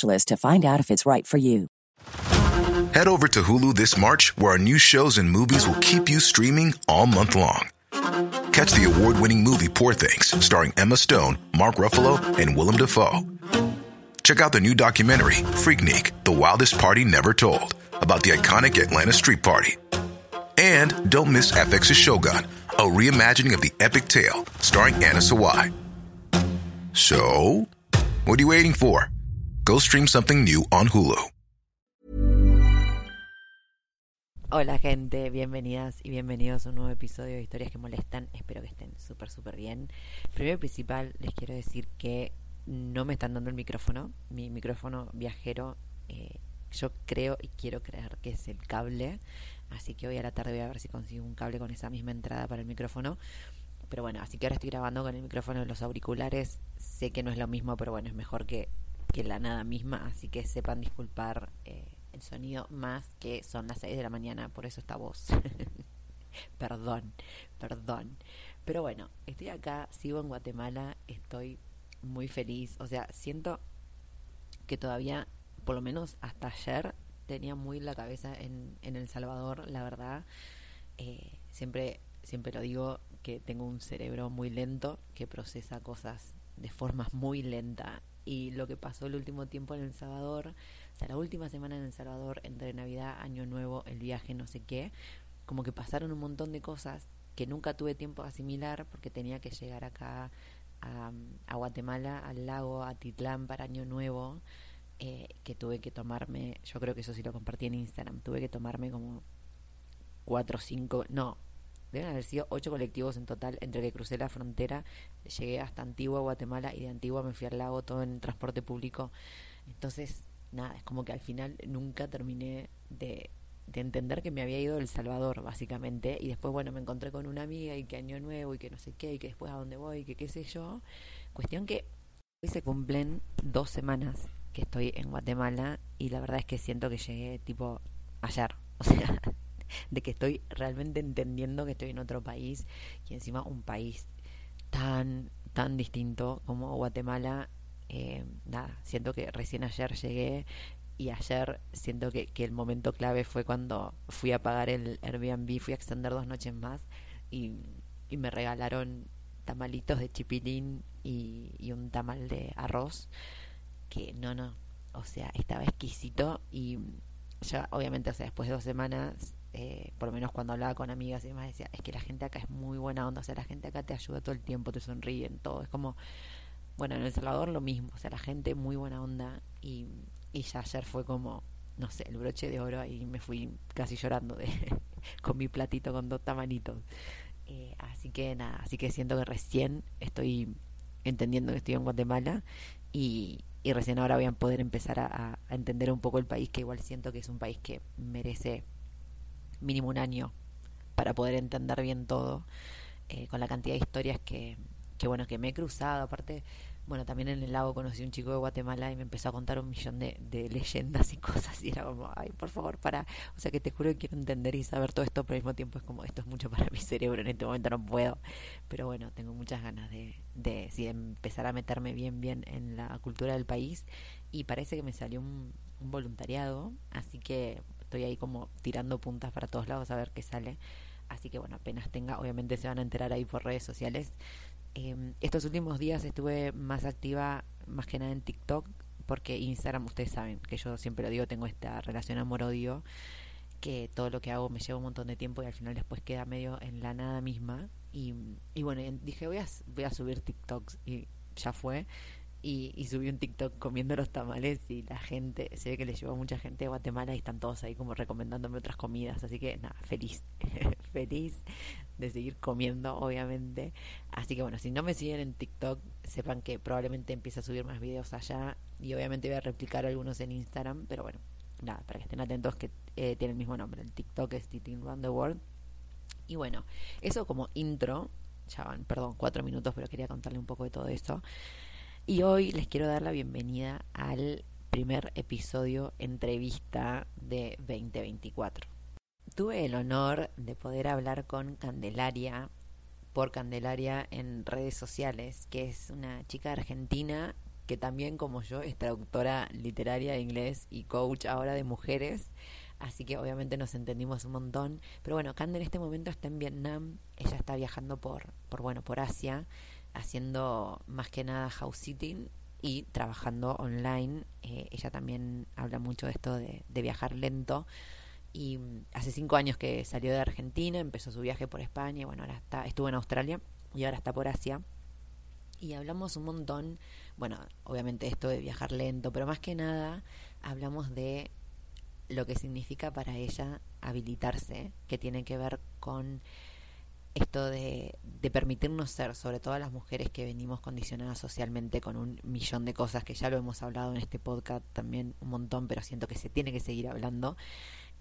to find out if it's right for you. Head over to Hulu this March, where our new shows and movies will keep you streaming all month long. Catch the award winning movie Poor Things, starring Emma Stone, Mark Ruffalo, and Willem Dafoe. Check out the new documentary, Freaknik The Wildest Party Never Told, about the iconic Atlanta Street Party. And don't miss FX's Shogun, a reimagining of the epic tale, starring Anna Sawai. So, what are you waiting for? Go stream something new on Hulu. Hola gente, bienvenidas y bienvenidos a un nuevo episodio de Historias que Molestan. Espero que estén súper, súper bien. Primero y principal, les quiero decir que no me están dando el micrófono. Mi micrófono viajero, eh, yo creo y quiero creer que es el cable. Así que hoy a la tarde voy a ver si consigo un cable con esa misma entrada para el micrófono. Pero bueno, así que ahora estoy grabando con el micrófono de los auriculares. Sé que no es lo mismo, pero bueno, es mejor que, que la nada misma. Así que sepan disculpar. Eh, el sonido más que son las 6 de la mañana, por eso esta voz. perdón, perdón. Pero bueno, estoy acá, sigo en Guatemala, estoy muy feliz. O sea, siento que todavía, por lo menos hasta ayer, tenía muy la cabeza en, en El Salvador, la verdad. Eh, siempre, siempre lo digo que tengo un cerebro muy lento que procesa cosas de forma muy lenta. Y lo que pasó el último tiempo en El Salvador o sea, la última semana en El Salvador, entre Navidad, Año Nuevo, el viaje, no sé qué, como que pasaron un montón de cosas que nunca tuve tiempo de asimilar porque tenía que llegar acá a, Guatemala, al lago, a Titlán para Año Nuevo, eh, que tuve que tomarme, yo creo que eso sí lo compartí en Instagram, tuve que tomarme como cuatro o cinco, no, deben haber sido ocho colectivos en total entre que crucé la frontera, llegué hasta Antigua, Guatemala, y de Antigua me fui al lago todo en transporte público. Entonces, nada, es como que al final nunca terminé de, de entender que me había ido El Salvador, básicamente, y después, bueno, me encontré con una amiga y que año nuevo y que no sé qué, y que después a dónde voy, y que qué sé yo. Cuestión que hoy se cumplen dos semanas que estoy en Guatemala y la verdad es que siento que llegué tipo ayer, o sea, de que estoy realmente entendiendo que estoy en otro país y encima un país tan, tan distinto como Guatemala eh, nada, siento que recién ayer llegué y ayer siento que, que, el momento clave fue cuando fui a pagar el Airbnb, fui a extender dos noches más y, y me regalaron tamalitos de chipilín y, y, un tamal de arroz que no, no, o sea, estaba exquisito y ya obviamente, o sea, después de dos semanas, eh, por lo menos cuando hablaba con amigas y demás, decía, es que la gente acá es muy buena onda, o sea, la gente acá te ayuda todo el tiempo, te sonríen, todo, es como bueno, en El Salvador lo mismo, o sea, la gente muy buena onda y, y ya ayer fue como, no sé, el broche de oro y me fui casi llorando de, con mi platito con dos tamanitos. Eh, así que nada, así que siento que recién estoy entendiendo que estoy en Guatemala y, y recién ahora voy a poder empezar a, a, entender un poco el país, que igual siento que es un país que merece mínimo un año para poder entender bien todo, eh, con la cantidad de historias que, que bueno, que me he cruzado, aparte, bueno, también en el lago conocí a un chico de Guatemala y me empezó a contar un millón de, de, leyendas y cosas y era como, ay, por favor, para, o sea que te juro que quiero entender y saber todo esto, pero al mismo tiempo es como, esto es mucho para mi cerebro, en este momento no puedo, pero bueno, tengo muchas ganas de, de, sí, de empezar a meterme bien, bien en la cultura del país y parece que me salió un, un voluntariado, así que estoy ahí como tirando puntas para todos lados a ver qué sale. Así que bueno, apenas tenga, obviamente se van a enterar ahí por redes sociales. Eh, estos últimos días estuve más activa, más que nada en TikTok, porque Instagram, ustedes saben que yo siempre lo digo, tengo esta relación amor-odio, que todo lo que hago me lleva un montón de tiempo y al final después queda medio en la nada misma. Y, y bueno, dije, voy a, voy a subir TikToks y ya fue. Y, y, subí un TikTok comiendo los tamales y la gente, se ve que le llevó mucha gente de Guatemala y están todos ahí como recomendándome otras comidas, así que nada, feliz, feliz de seguir comiendo, obviamente. Así que bueno, si no me siguen en TikTok, sepan que probablemente empiece a subir más videos allá y obviamente voy a replicar algunos en Instagram, pero bueno, nada, para que estén atentos que eh, tiene el mismo nombre, el TikTok es Titin Run the World. Y bueno, eso como intro, ya van, perdón, cuatro minutos, pero quería contarle un poco de todo esto. Y hoy les quiero dar la bienvenida al primer episodio entrevista de 2024. Tuve el honor de poder hablar con Candelaria por Candelaria en redes sociales, que es una chica argentina que también como yo es traductora literaria de inglés y coach ahora de mujeres. Así que obviamente nos entendimos un montón. Pero bueno, Cande en este momento está en Vietnam. Ella está viajando por, por bueno, por Asia haciendo más que nada house sitting y trabajando online. Eh, ella también habla mucho de esto de, viajar lento. Y mm, hace cinco años que salió de Argentina, empezó su viaje por España, y bueno, ahora está, estuvo en Australia y ahora está por Asia. Y hablamos un montón, bueno, obviamente esto de viajar lento, pero más que nada hablamos de lo que significa para ella habilitarse, que tiene que ver con esto de, de, permitirnos ser, sobre todo a las mujeres que venimos condicionadas socialmente con un millón de cosas, que ya lo hemos hablado en este podcast también un montón, pero siento que se tiene que seguir hablando.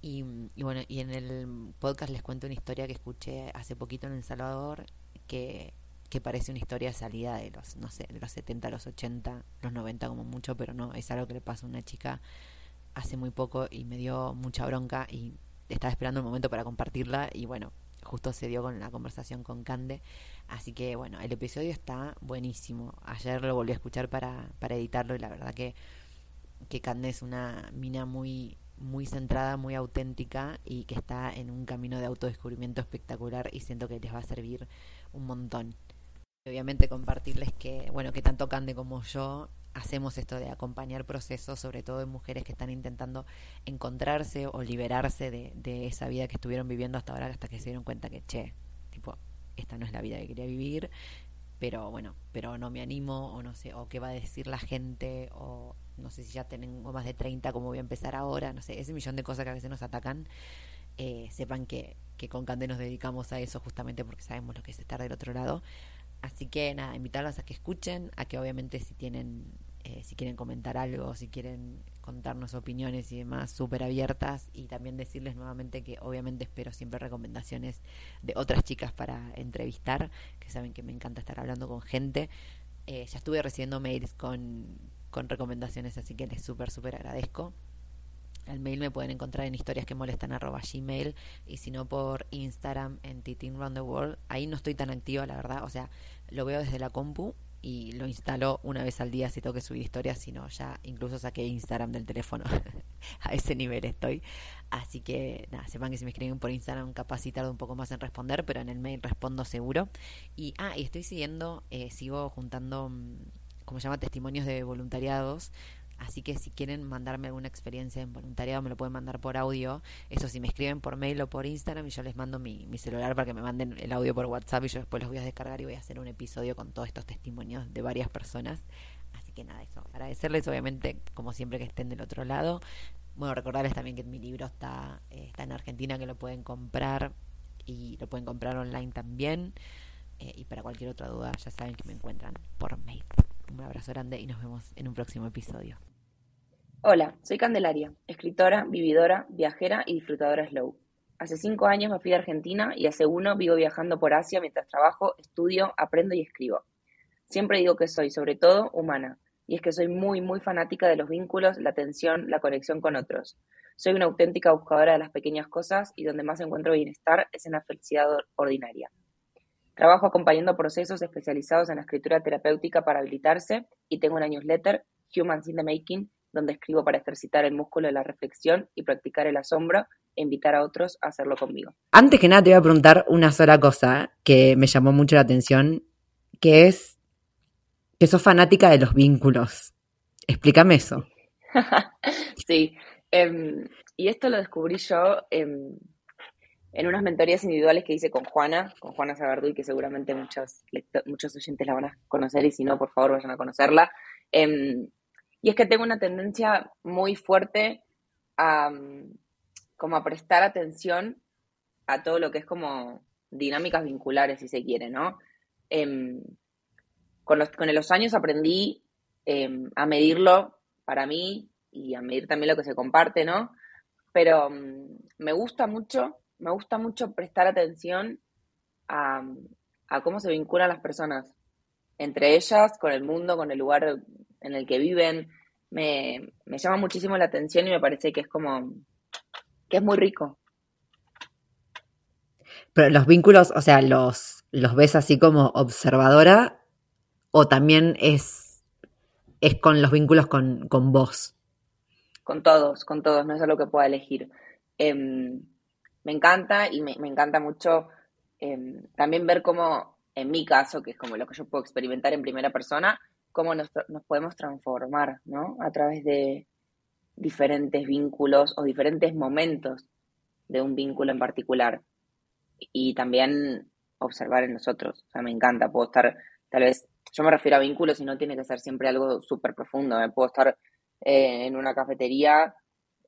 Y, y bueno, y en el podcast les cuento una historia que escuché hace poquito en El Salvador, que, que parece una historia salida de los, no sé, de los 70, los 80, los 90 como mucho, pero no, es algo que le pasó a una chica hace muy poco y me dio mucha bronca y estaba esperando el momento para compartirla y bueno, justo se dio con la conversación con Cande. Así que bueno, el episodio está buenísimo. Ayer lo volví a escuchar para, para editarlo y la verdad que, que Cande es una mina muy, muy centrada, muy auténtica y que está en un camino de autodescubrimiento espectacular y siento que les va a servir un montón. Obviamente compartirles que, bueno, que tanto Cande como yo hacemos esto de acompañar procesos, sobre todo en mujeres que están intentando encontrarse o liberarse de, de, esa vida que estuvieron viviendo hasta ahora, hasta que se dieron cuenta que, che, tipo, esta no es la vida que quería vivir, pero bueno, pero no me animo, o no sé, o qué va a decir la gente, o no sé si ya tengo más de 30, cómo voy a empezar ahora, no sé, ese millón de cosas que a veces nos atacan. Eh, sepan que, que con Cande nos dedicamos a eso justamente porque sabemos lo que es estar del otro lado. Así que nada, invitarlos a que escuchen, a que obviamente si tienen, eh, si quieren comentar algo, si quieren contarnos opiniones y demás, súper abiertas y también decirles nuevamente que obviamente espero siempre recomendaciones de otras chicas para entrevistar, que saben que me encanta estar hablando con gente. Eh, ya estuve recibiendo mails con, con recomendaciones, así que les súper, súper agradezco. El mail me pueden encontrar en historias que molestan arroba gmail y si no por Instagram en Titin Round the World. Ahí no estoy tan activa, la verdad. O sea, lo veo desde la compu y lo instalo una vez al día si tengo que subir historias, sino ya incluso saqué Instagram del teléfono. a ese nivel estoy. Así que nada, sepan que si me escriben por Instagram capaz tardo un poco más en responder, pero en el mail respondo seguro. Y ah, y estoy siguiendo, eh, sigo juntando, mm, como se llama, testimonios de voluntariados Así que si quieren mandarme alguna experiencia en voluntariado, me lo pueden mandar por audio. Eso si me escriben por mail o por Instagram y yo les mando mi, celular para que me manden el audio por WhatsApp y yo después los voy a descargar y voy a hacer un episodio con todos estos testimonios de varias personas. Así que nada, eso. Agradecerles obviamente, como siempre, que estén del otro lado. Bueno, recordarles también que mi libro está, eh, está en Argentina, que lo pueden comprar y lo pueden comprar online también. Eh, y para cualquier otra duda, ya saben que me encuentran por mail. Un abrazo grande y nos vemos en un próximo episodio. Hola, soy Candelaria, escritora, vividora, viajera y disfrutadora slow. Hace cinco años me fui a Argentina y hace uno vivo viajando por Asia mientras trabajo, estudio, aprendo y escribo. Siempre digo que soy, sobre todo, humana, y es que soy muy, muy fanática de los vínculos, la atención, la conexión con otros. Soy una auténtica buscadora de las pequeñas cosas y donde más encuentro bienestar es en la felicidad ordinaria. Trabajo acompañando procesos especializados en la escritura terapéutica para habilitarse y tengo una newsletter, Humans in the Making, donde escribo para ejercitar el músculo de la reflexión y practicar el asombro e invitar a otros a hacerlo conmigo. Antes que nada te voy a preguntar una sola cosa que me llamó mucho la atención, que es que sos fanática de los vínculos. Explícame eso. sí, em, y esto lo descubrí yo en unas mentorías individuales que hice con Juana, con Juana y que seguramente muchos, muchos oyentes la van a conocer y si no, por favor, vayan a conocerla. Em, y es que tengo una tendencia muy fuerte a, como a prestar atención a todo lo que es como dinámicas vinculares, si se quiere, ¿no? Em, con, los, con los años aprendí a medirlo para mí y a medir también lo que se comparte, ¿no? Pero mm, me gusta mucho, me gusta mucho prestar atención a, cómo se vinculan las personas entre ellas, con el mundo, con el lugar en el que viven. Me, me llama muchísimo la atención y me parece que es como, que es muy rico. Pero los vínculos, o sea, los, los ves así como observadora o también es es con los vínculos con, vos. Con todos, con todos, no es algo que pueda elegir. Em, me encanta y me, encanta mucho em, también ver cómo, en mi caso, que es como lo que yo puedo experimentar en primera persona, cómo nos, podemos transformar, ¿no? A través de diferentes vínculos o diferentes momentos de un vínculo en particular. Y también observar en nosotros. O sea, me encanta, puedo estar tal vez yo me refiero a vínculos y no tiene que ser siempre algo súper profundo. Me puedo estar eh, en una cafetería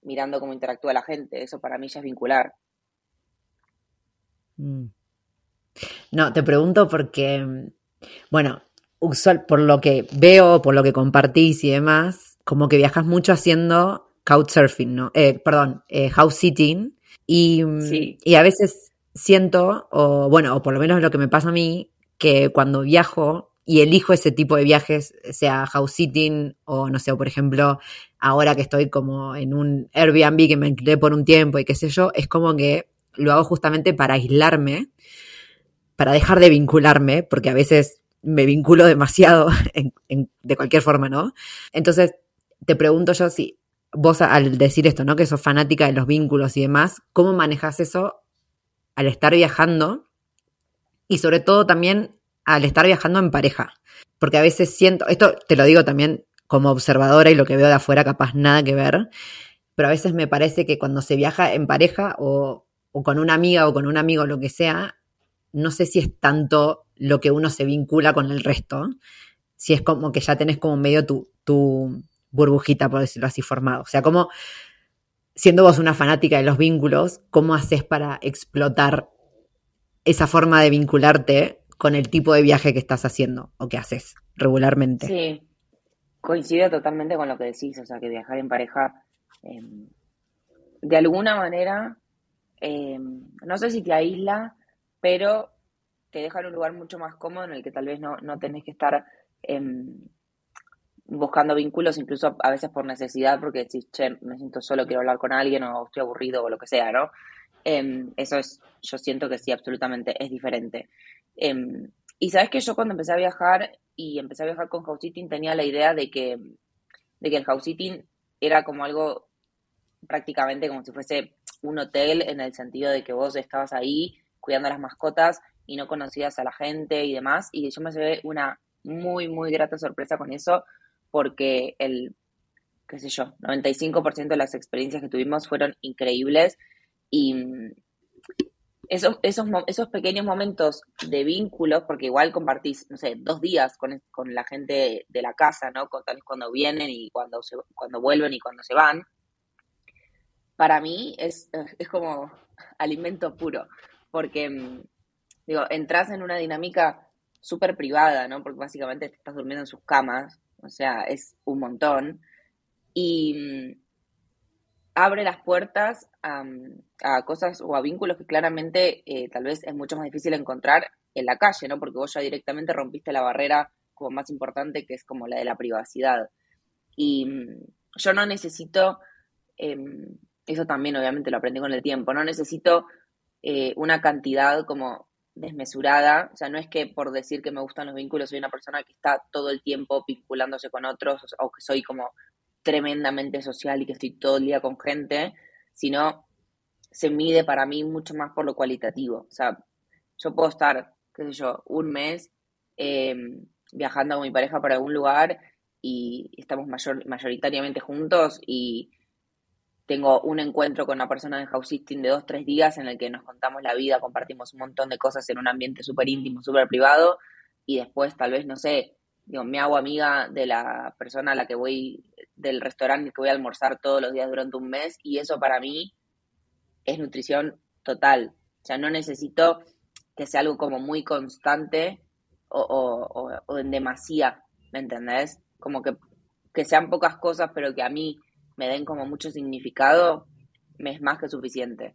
mirando cómo interactúa la gente. Eso para mí ya es vincular. Mm. No, te pregunto porque, bueno, usual, por lo que veo, por lo que compartís y demás, como que viajas mucho haciendo couchsurfing, ¿no? Eh, perdón, eh, house sitting. Y, y a veces siento, o bueno, o por lo menos lo que me pasa a mí, que cuando viajo y elijo ese tipo de viajes, sea house sitting o no sé, por ejemplo, ahora que estoy como en un Airbnb que me alquilé por un tiempo y qué sé yo, es como que lo hago justamente para aislarme, para dejar de vincularme, porque a veces me vinculo demasiado de cualquier forma, ¿no? Entonces, te pregunto yo si vos al decir esto, ¿no? Que sos fanática de los vínculos y demás, ¿cómo manejas eso al estar viajando? Y sobre todo también al estar viajando en pareja. Porque a veces siento, esto te lo digo también como observadora y lo que veo de afuera capaz nada que ver, pero a veces me parece que cuando se viaja en pareja o, con una amiga o con un amigo, lo que sea, no sé si es tanto lo que uno se vincula con el resto, si es como que ya tenés como medio tu, tu burbujita, por decirlo así, formado. O sea, como siendo vos una fanática de los vínculos, ¿cómo haces para explotar esa forma de vincularte con el tipo de viaje que estás haciendo o que haces regularmente. Sí, coincido totalmente con lo que decís, o sea, que viajar en pareja, em, de alguna manera, em, no sé si te aísla, pero te deja en un lugar mucho más cómodo en el que tal vez no, no tenés que estar em, buscando vínculos, incluso a veces por necesidad, porque decís, che, me siento solo, quiero hablar con alguien o estoy aburrido o lo que sea, ¿no? eso es, yo siento que sí, absolutamente es diferente. Em, y sabes que yo cuando empecé a viajar y empecé a viajar con house sitting tenía la idea de que, de que el house sitting era como algo prácticamente como si fuese un hotel en el sentido de que vos estabas ahí cuidando a las mascotas y no conocías a la gente y demás. Y yo me llevé una muy, muy grata sorpresa con eso porque el, qué sé yo, 95% de las experiencias que tuvimos fueron increíbles y, esos, esos, esos pequeños momentos de vínculos, porque igual compartís, no sé, dos días con, la gente de la casa, ¿no? Con, cuando vienen y cuando, se, cuando vuelven y cuando se van. Para mí es, es como alimento puro, porque, mm, digo, entras en una dinámica súper privada, ¿no? Porque básicamente te estás durmiendo en sus camas, o sea, es un montón. Y, mm, abre las puertas a, cosas o a vínculos que claramente eh, tal vez es mucho más difícil encontrar en la calle, ¿no? Porque vos ya directamente rompiste la barrera como más importante que es como la de la privacidad. Y mm, yo no necesito, em, eso también obviamente lo aprendí con el tiempo, no necesito eh, una cantidad como desmesurada, o sea, no es que por decir que me gustan los vínculos soy una persona que está todo el tiempo vinculándose con otros o que soy como tremendamente social y que estoy todo el día con gente, sino se mide para mí mucho más por lo cualitativo. O sea, yo puedo estar, qué sé yo, un mes em, viajando con mi pareja para algún lugar y estamos mayor, mayoritariamente juntos y tengo un encuentro con una persona de house sitting de dos, tres días en el que nos contamos la vida, compartimos un montón de cosas en un ambiente súper íntimo, súper privado y después tal vez, no sé, digo, me hago amiga de la persona a la que voy, del restaurante que voy a almorzar todos los días durante un mes y eso para mí es nutrición total. O sea, no necesito que sea algo como muy constante o, o, en demasía, ¿me entendés? Como que, que sean pocas cosas, pero que a mí me den como mucho significado, me es más que suficiente.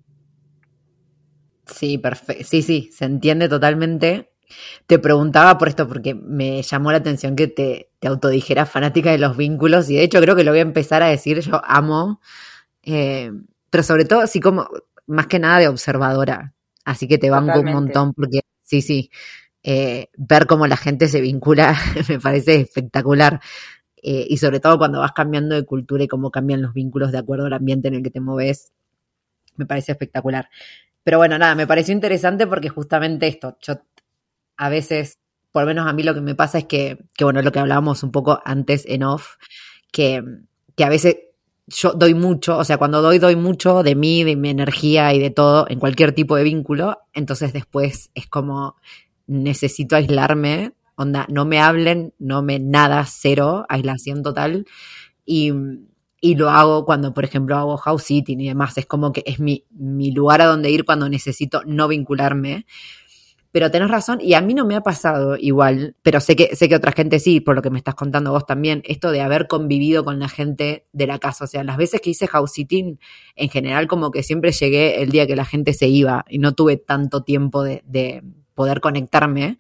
Sí, perfecto. Sí, sí, se entiende totalmente. Te preguntaba por esto porque me llamó la atención que te, te autodijeras fanática de los vínculos y de hecho creo que lo voy a empezar a decir, yo amo, eh, pero sobre todo así como, más que nada de observadora, así que te banco un montón porque sí, sí, eh, ver cómo la gente se vincula me parece espectacular. Eh, y sobre todo cuando vas cambiando de cultura y cómo cambian los vínculos de acuerdo al ambiente en el que te moves, me parece espectacular. Pero bueno, nada, me pareció interesante porque justamente esto, yo a veces, por lo menos a mí lo que me pasa es que, que bueno, lo que hablábamos un poco antes en off, que, que a veces yo doy mucho, o sea, cuando doy, doy mucho de mí, de mi energía y de todo en cualquier tipo de vínculo, entonces después es como necesito aislarme onda, no me hablen, no me nada, cero, aislación total. Y, y lo hago cuando, por ejemplo, hago house sitting y demás. Es como que es mi, mi lugar a donde ir cuando necesito no vincularme. Pero tenés razón, y a mí no me ha pasado igual, pero sé que, sé que otra gente sí, por lo que me estás contando vos también, esto de haber convivido con la gente de la casa. O sea, las veces que hice house sitting, en general, como que siempre llegué el día que la gente se iba y no tuve tanto tiempo de, de poder conectarme.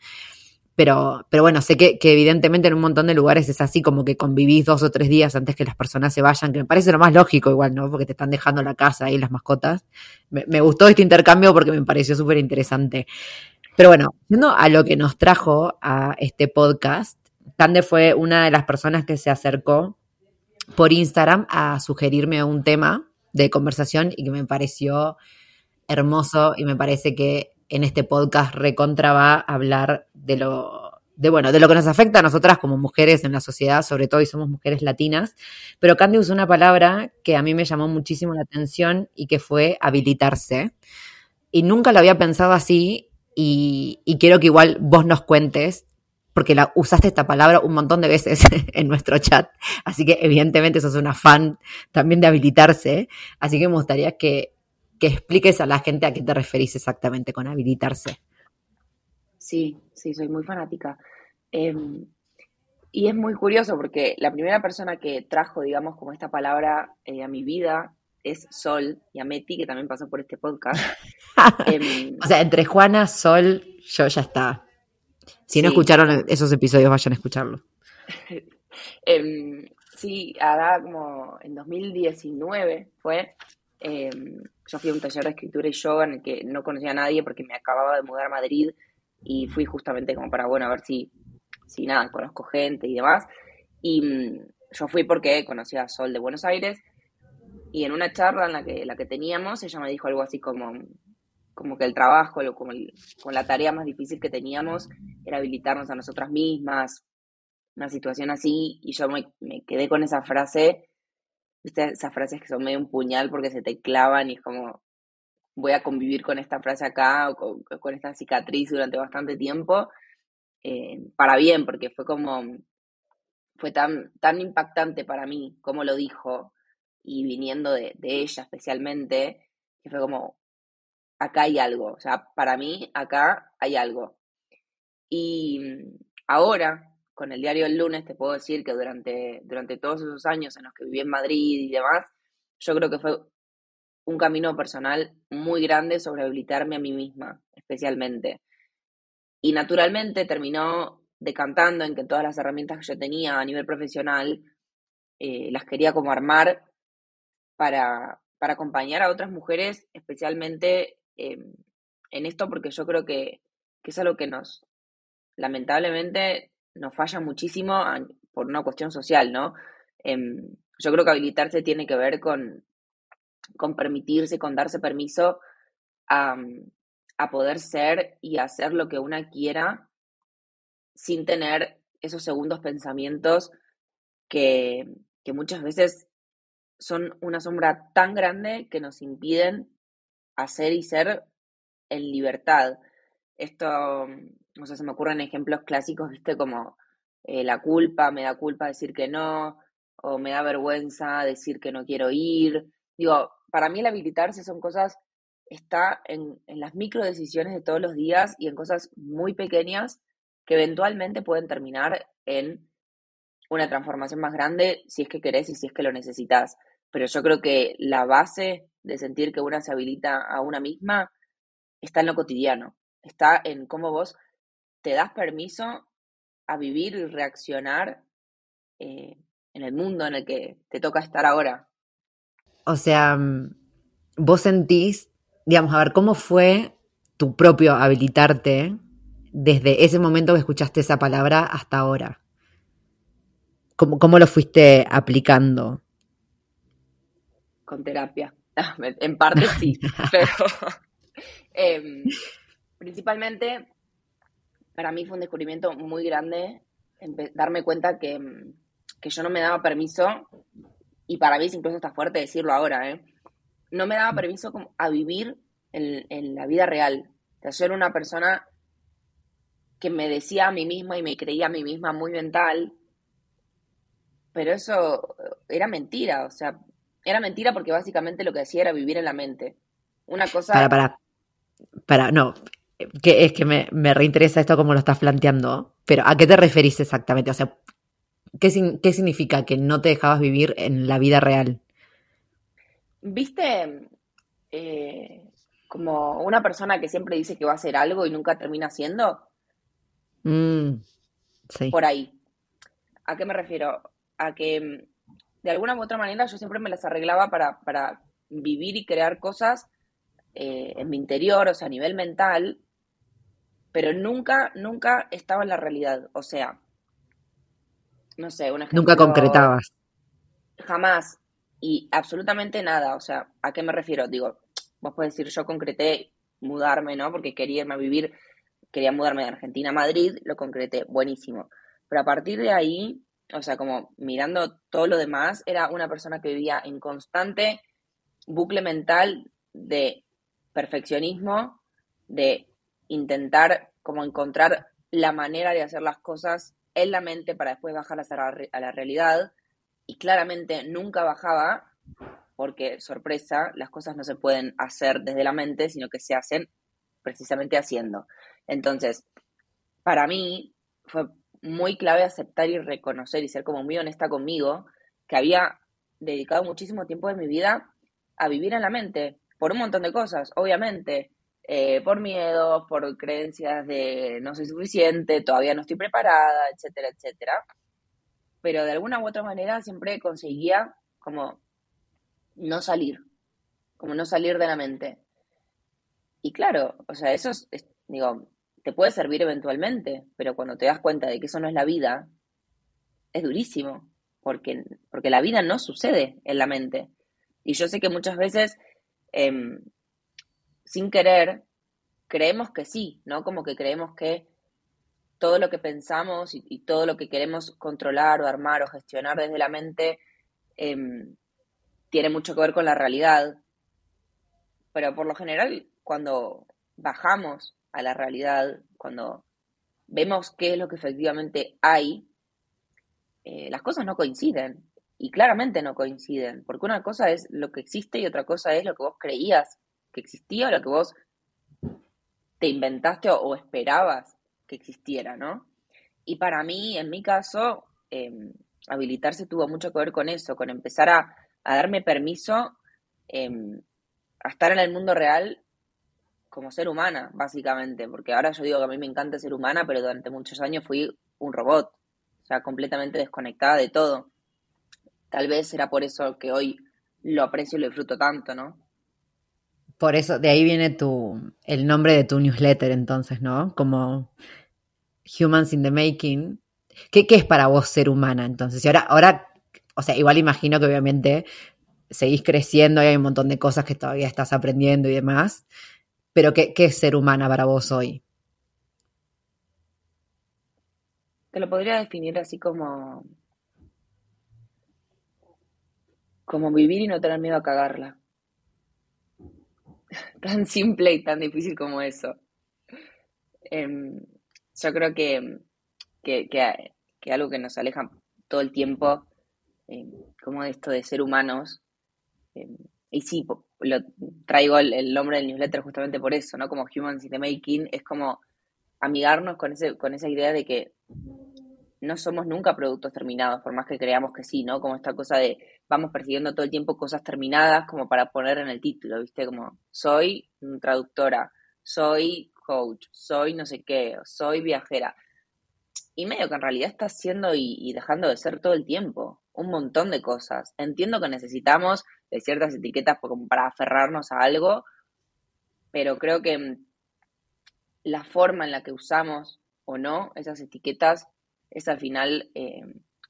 Pero, pero bueno, sé que, evidentemente en un montón de lugares es así, como que convivís dos o tres días antes que las personas se vayan, que me parece lo más lógico igual, ¿no? Porque te están dejando la casa y las mascotas. Me, gustó este intercambio porque me pareció súper interesante. Pero bueno, yendo a lo que nos trajo a este podcast, Cande fue una de las personas que se acercó por Instagram a sugerirme un tema de conversación y que me pareció hermoso y me parece que en este podcast recontra va a hablar de lo, de bueno, de lo que nos afecta a nosotras como mujeres en la sociedad, sobre todo y somos mujeres latinas. Pero Candy usó una palabra que a mí me llamó muchísimo la atención y que fue habilitarse. Y nunca lo había pensado así y, y quiero que igual vos nos cuentes porque la, usaste esta palabra un montón de veces en nuestro chat, así que evidentemente sos una fan también de habilitarse, así que me gustaría que, que expliques a la gente a qué te referís exactamente con habilitarse. Sí, sí, soy muy fanática. Em, y es muy curioso porque la primera persona que trajo, digamos, como esta palabra eh, a mi vida es Sol y Ameti, que también pasó por este podcast. Em, o sea, entre Juana, Sol, yo ya está. Si no escucharon esos episodios, vayan a escucharlo. Em, sí, ahora como en 2019 fue, yo fui a un taller de escritura y yoga en el que no conocía a nadie porque me acababa de mudar a Madrid y fui justamente como para, bueno, a ver si, si nada, conozco gente y demás. Y mm, yo fui porque conocía a Sol de Buenos Aires y en una charla en la que, la que teníamos, ella me dijo algo así como, como que el trabajo, como, con la tarea más difícil que teníamos era habilitarnos a nosotras mismas, una situación así, y yo me quedé con esa frase ¿Viste? Esas frases que son medio un puñal porque se te clavan y es como, voy a convivir con esta frase acá o con, esta cicatriz durante bastante tiempo, eh, para bien, porque fue como, fue tan, tan impactante para mí como lo dijo y viniendo de, de ella especialmente, que fue como, acá hay algo, o sea, para mí acá hay algo. Y ahora, con el diario El Lunes te puedo decir que durante, durante todos esos años en los que viví en Madrid y demás, yo creo que fue un camino personal muy grande sobre habilitarme a mí misma, especialmente. Y naturalmente terminó decantando en que todas las herramientas que yo tenía a nivel profesional eh, las quería como armar para, para acompañar a otras mujeres, especialmente em, en esto, porque yo creo que, que es algo que nos, lamentablemente, nos falla muchísimo por una cuestión social, ¿no? Em, yo creo que habilitarse tiene que ver con, con permitirse, con darse permiso a, a poder ser y hacer lo que una quiera sin tener esos segundos pensamientos que, que muchas veces son una sombra tan grande que nos impiden hacer y ser en libertad. Esto, no sé, se me ocurren ejemplos clásicos, viste, como eh, la culpa, me da culpa decir que no, o me da vergüenza decir que no quiero ir. Digo, para mí el habilitarse son cosas, está en, en las micro decisiones de todos los días y en cosas muy pequeñas que eventualmente pueden terminar en una transformación más grande si es que querés y si es que lo necesitas. Pero yo creo que la base de sentir que una se habilita a una misma está en lo cotidiano, está en cómo vos te das permiso a vivir y reaccionar eh, en el mundo en el que te toca estar ahora. O sea, mm, vos sentís, digamos, a ver, ¿cómo fue tu propio habilitarte desde ese momento que escuchaste esa palabra hasta ahora? ¿Cómo, cómo lo fuiste aplicando? Con terapia. En parte sí, pero em, principalmente para mí fue un descubrimiento muy grande darme cuenta que, que, yo no me daba permiso, y para mí es incluso está fuerte decirlo ahora, ¿eh? no me daba permiso como a vivir en, en la vida real. O sea, yo era una persona que me decía a mí misma y me creía a mí misma muy mental, pero eso era mentira, o sea, era mentira porque básicamente lo que hacía era vivir en la mente. Una cosa... Para, para, para, no, que es que me, me reinteresa esto como lo estás planteando, pero ¿a qué te referís exactamente? O sea, ¿qué, ¿qué significa que no te dejabas vivir en la vida real? ¿Viste eh, como una persona que siempre dice que va a hacer algo y nunca termina haciendo? Mm, sí. Por ahí. ¿A qué me refiero? A que de alguna u otra manera yo siempre me las arreglaba para, para vivir y crear cosas eh, en mi interior, o sea, a nivel mental, pero nunca, nunca estaba en la realidad. O sea, no sé, un ejemplo. Nunca concretabas. Jamás. Y absolutamente nada. O sea, ¿a qué me refiero? Digo, vos podés decir, yo concreté mudarme, ¿no? Porque quería irme a vivir, quería mudarme de Argentina a Madrid, lo concreté, buenísimo. Pero a partir de ahí, o sea, como mirando todo lo demás, era una persona que vivía en constante bucle mental de perfeccionismo, de intentar como encontrar la manera de hacer las cosas en la mente para después bajarlas a la, realidad. Y claramente nunca bajaba, porque, sorpresa, las cosas no se pueden hacer desde la mente, sino que se hacen precisamente haciendo. Entonces, para mí fue muy clave aceptar y reconocer y ser como muy honesta conmigo, que había dedicado muchísimo tiempo de mi vida a vivir en la mente, por un montón de cosas, obviamente, eh, por miedos, por creencias de no soy suficiente, todavía no estoy preparada, etcétera, etcétera. Pero de alguna u otra manera siempre conseguía como no salir, como no salir de la mente. Y claro, o sea, eso es, digo, te puede servir eventualmente, pero cuando te das cuenta de que eso no es la vida, es durísimo, porque, porque la vida no sucede en la mente. Y yo sé que muchas veces, em, sin querer, creemos que sí, ¿no? Como que creemos que todo lo que pensamos y, todo lo que queremos controlar o armar o gestionar desde la mente em, tiene mucho que ver con la realidad. Pero por lo general, cuando bajamos a la realidad, cuando vemos qué es lo que efectivamente hay, eh, las cosas no coinciden. Y claramente no coinciden, porque una cosa es lo que existe y otra cosa es lo que vos creías existía o lo que vos te inventaste o, esperabas que existiera, ¿no? Y para mí, en mi caso, em, habilitarse tuvo mucho que ver con eso, con empezar a, darme permiso em, a estar en el mundo real como ser humana, básicamente, porque ahora yo digo que a mí me encanta ser humana, pero durante muchos años fui un robot, o sea, completamente desconectada de todo. Tal vez era por eso que hoy lo aprecio y lo disfruto tanto, ¿no? Por eso, de ahí viene tu, el nombre de tu newsletter entonces, ¿no? Como Humans in the Making. ¿Qué, qué es para vos ser humana entonces? Y ahora, ahora, o sea, igual imagino que obviamente seguís creciendo y hay un montón de cosas que todavía estás aprendiendo y demás, pero ¿qué, es ser humana para vos hoy? Te lo podría definir así como como vivir y no tener miedo a cagarla. Tan simple y tan difícil como eso. Em, yo creo que, que, algo que nos aleja todo el tiempo, em, como esto de ser humanos, em, y sí, lo traigo el, nombre del newsletter justamente por eso, ¿no? Como Humans in the Making, es como amigarnos con, ese, con esa idea de que no somos nunca productos terminados, por más que creamos que sí, ¿no? Como esta cosa de vamos persiguiendo todo el tiempo cosas terminadas como para poner en el título, ¿viste? Como soy traductora, soy coach, soy no sé qué, soy viajera. Y medio que en realidad está haciendo y, dejando de ser todo el tiempo, un montón de cosas. Entiendo que necesitamos de ciertas etiquetas para aferrarnos a algo, pero creo que mm, la forma en la que usamos o no esas etiquetas es al final eh,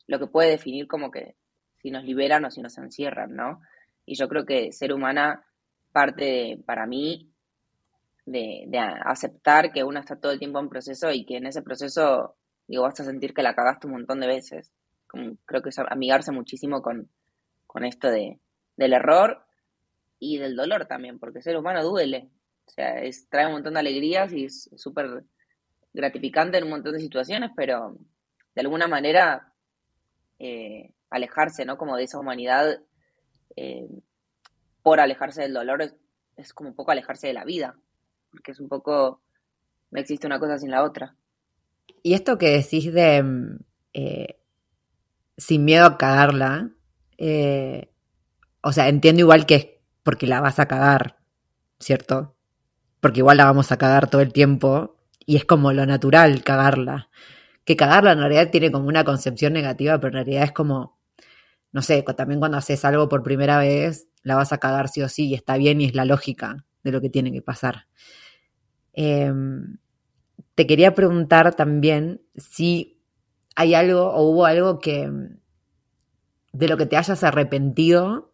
lo que puede definir como que si nos liberan o si nos encierran, ¿no? Y yo creo que ser humana parte para mí de, aceptar que uno está todo el tiempo en proceso y que en ese proceso, digo, vas a sentir que la cagaste un montón de veces. creo que es amigarse muchísimo con, con esto de, del error y del dolor también, porque ser humano duele. O sea, es, trae un montón de alegrías y es súper gratificante en un montón de situaciones, pero de alguna manera eh, alejarse, ¿no? Como de esa humanidad eh, por alejarse del dolor es, como un poco alejarse de la vida, porque es un poco, no existe una cosa sin la otra. Y esto que decís de mm, eh, sin miedo a cagarla, o sea, entiendo igual que es porque la vas a cagar, ¿cierto? Porque igual la vamos a cagar todo el tiempo y es como lo natural cagarla que cagarla en realidad tiene como una concepción negativa, pero en realidad es como, no sé, también cuando haces algo por primera vez, la vas a cagar sí o sí y está bien y es la lógica de lo que tiene que pasar. Em, te quería preguntar también si hay algo o hubo algo que de lo que te hayas arrepentido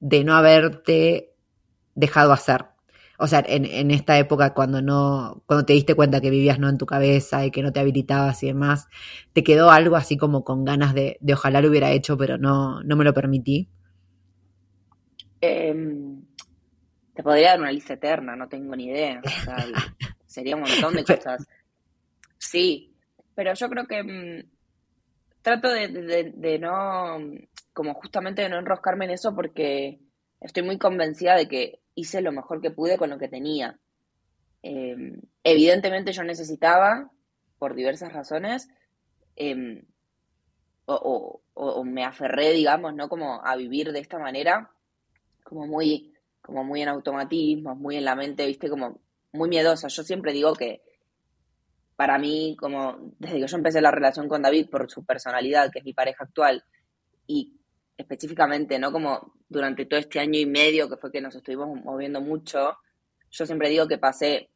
de no haberte dejado hacer o sea, en, esta época cuando no, cuando te diste cuenta que vivías no en tu cabeza y que no te habilitabas y demás, ¿te quedó algo así como con ganas de, de ojalá lo hubiera hecho, pero no, no me lo permití? Em, te podría dar una lista eterna, no tengo ni idea. sería un montón de cosas. Sí, pero yo creo que mm, trato de, de, no, como justamente de no enroscarme en eso porque estoy muy convencida de que hice lo mejor que pude con lo que tenía. Em, evidentemente yo necesitaba, por diversas razones, em, o, me aferré, digamos, ¿no? Como a vivir de esta manera, como muy, como muy en automatismo, muy en la mente, viste, como muy miedosa. Yo siempre digo que para mí, como desde que yo empecé la relación con David por su personalidad, que es mi pareja actual, y específicamente, ¿no? Como durante todo este año y medio que fue que nos estuvimos moviendo mucho, yo siempre digo que pasé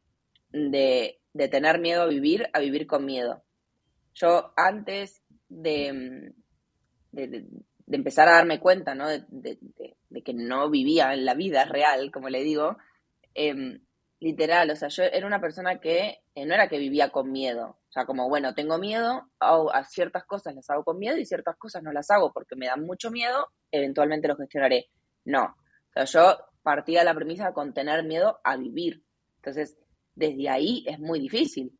de, tener miedo a vivir a vivir con miedo. Yo antes de, de, empezar a darme cuenta, ¿no? De, que no vivía en la vida real, como le digo, em, literal, o sea, yo era una persona que eh, no era que vivía con miedo, o sea, como, bueno, tengo miedo, a ciertas cosas las hago con miedo y ciertas cosas no las hago porque me dan mucho miedo, eventualmente lo gestionaré. No, o sea, yo partía la premisa con tener miedo a vivir. Entonces, desde ahí es muy difícil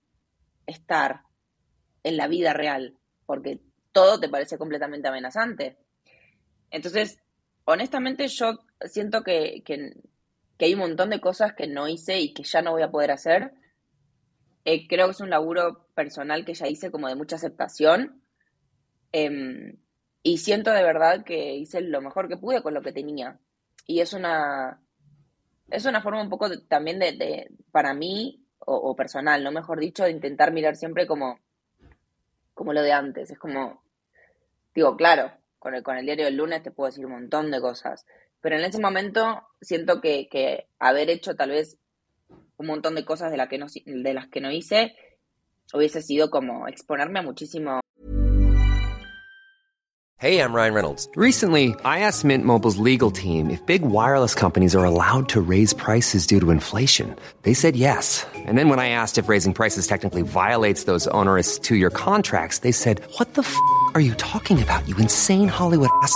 estar en la vida real, porque todo te parece completamente amenazante. Entonces, honestamente, yo siento que, que, que hay un montón de cosas que no hice y que ya no voy a poder hacer eh, creo que es un laburo personal que ya hice como de mucha aceptación. Em, y siento de verdad que hice lo mejor que pude con lo que tenía. Y es una, es una forma un poco también de, para mí, o, personal, no mejor dicho, de intentar mirar siempre como, como lo de antes. Es como, digo, claro, con el, con el diario del lunes te puedo decir un montón de cosas. Pero en ese momento siento que, que haber hecho tal vez un montón de cosas de, la que no, de las que no hice, hubiese sido como exponerme a muchísimo. Hey, I'm Ryan Reynolds. Recently, I asked Mint Mobile's legal team if big wireless companies are allowed to raise prices due to inflation. They said yes. And then when I asked if raising prices technically violates those onerous two-year contracts, they said, "What the f*** are you talking about? You insane Hollywood ass."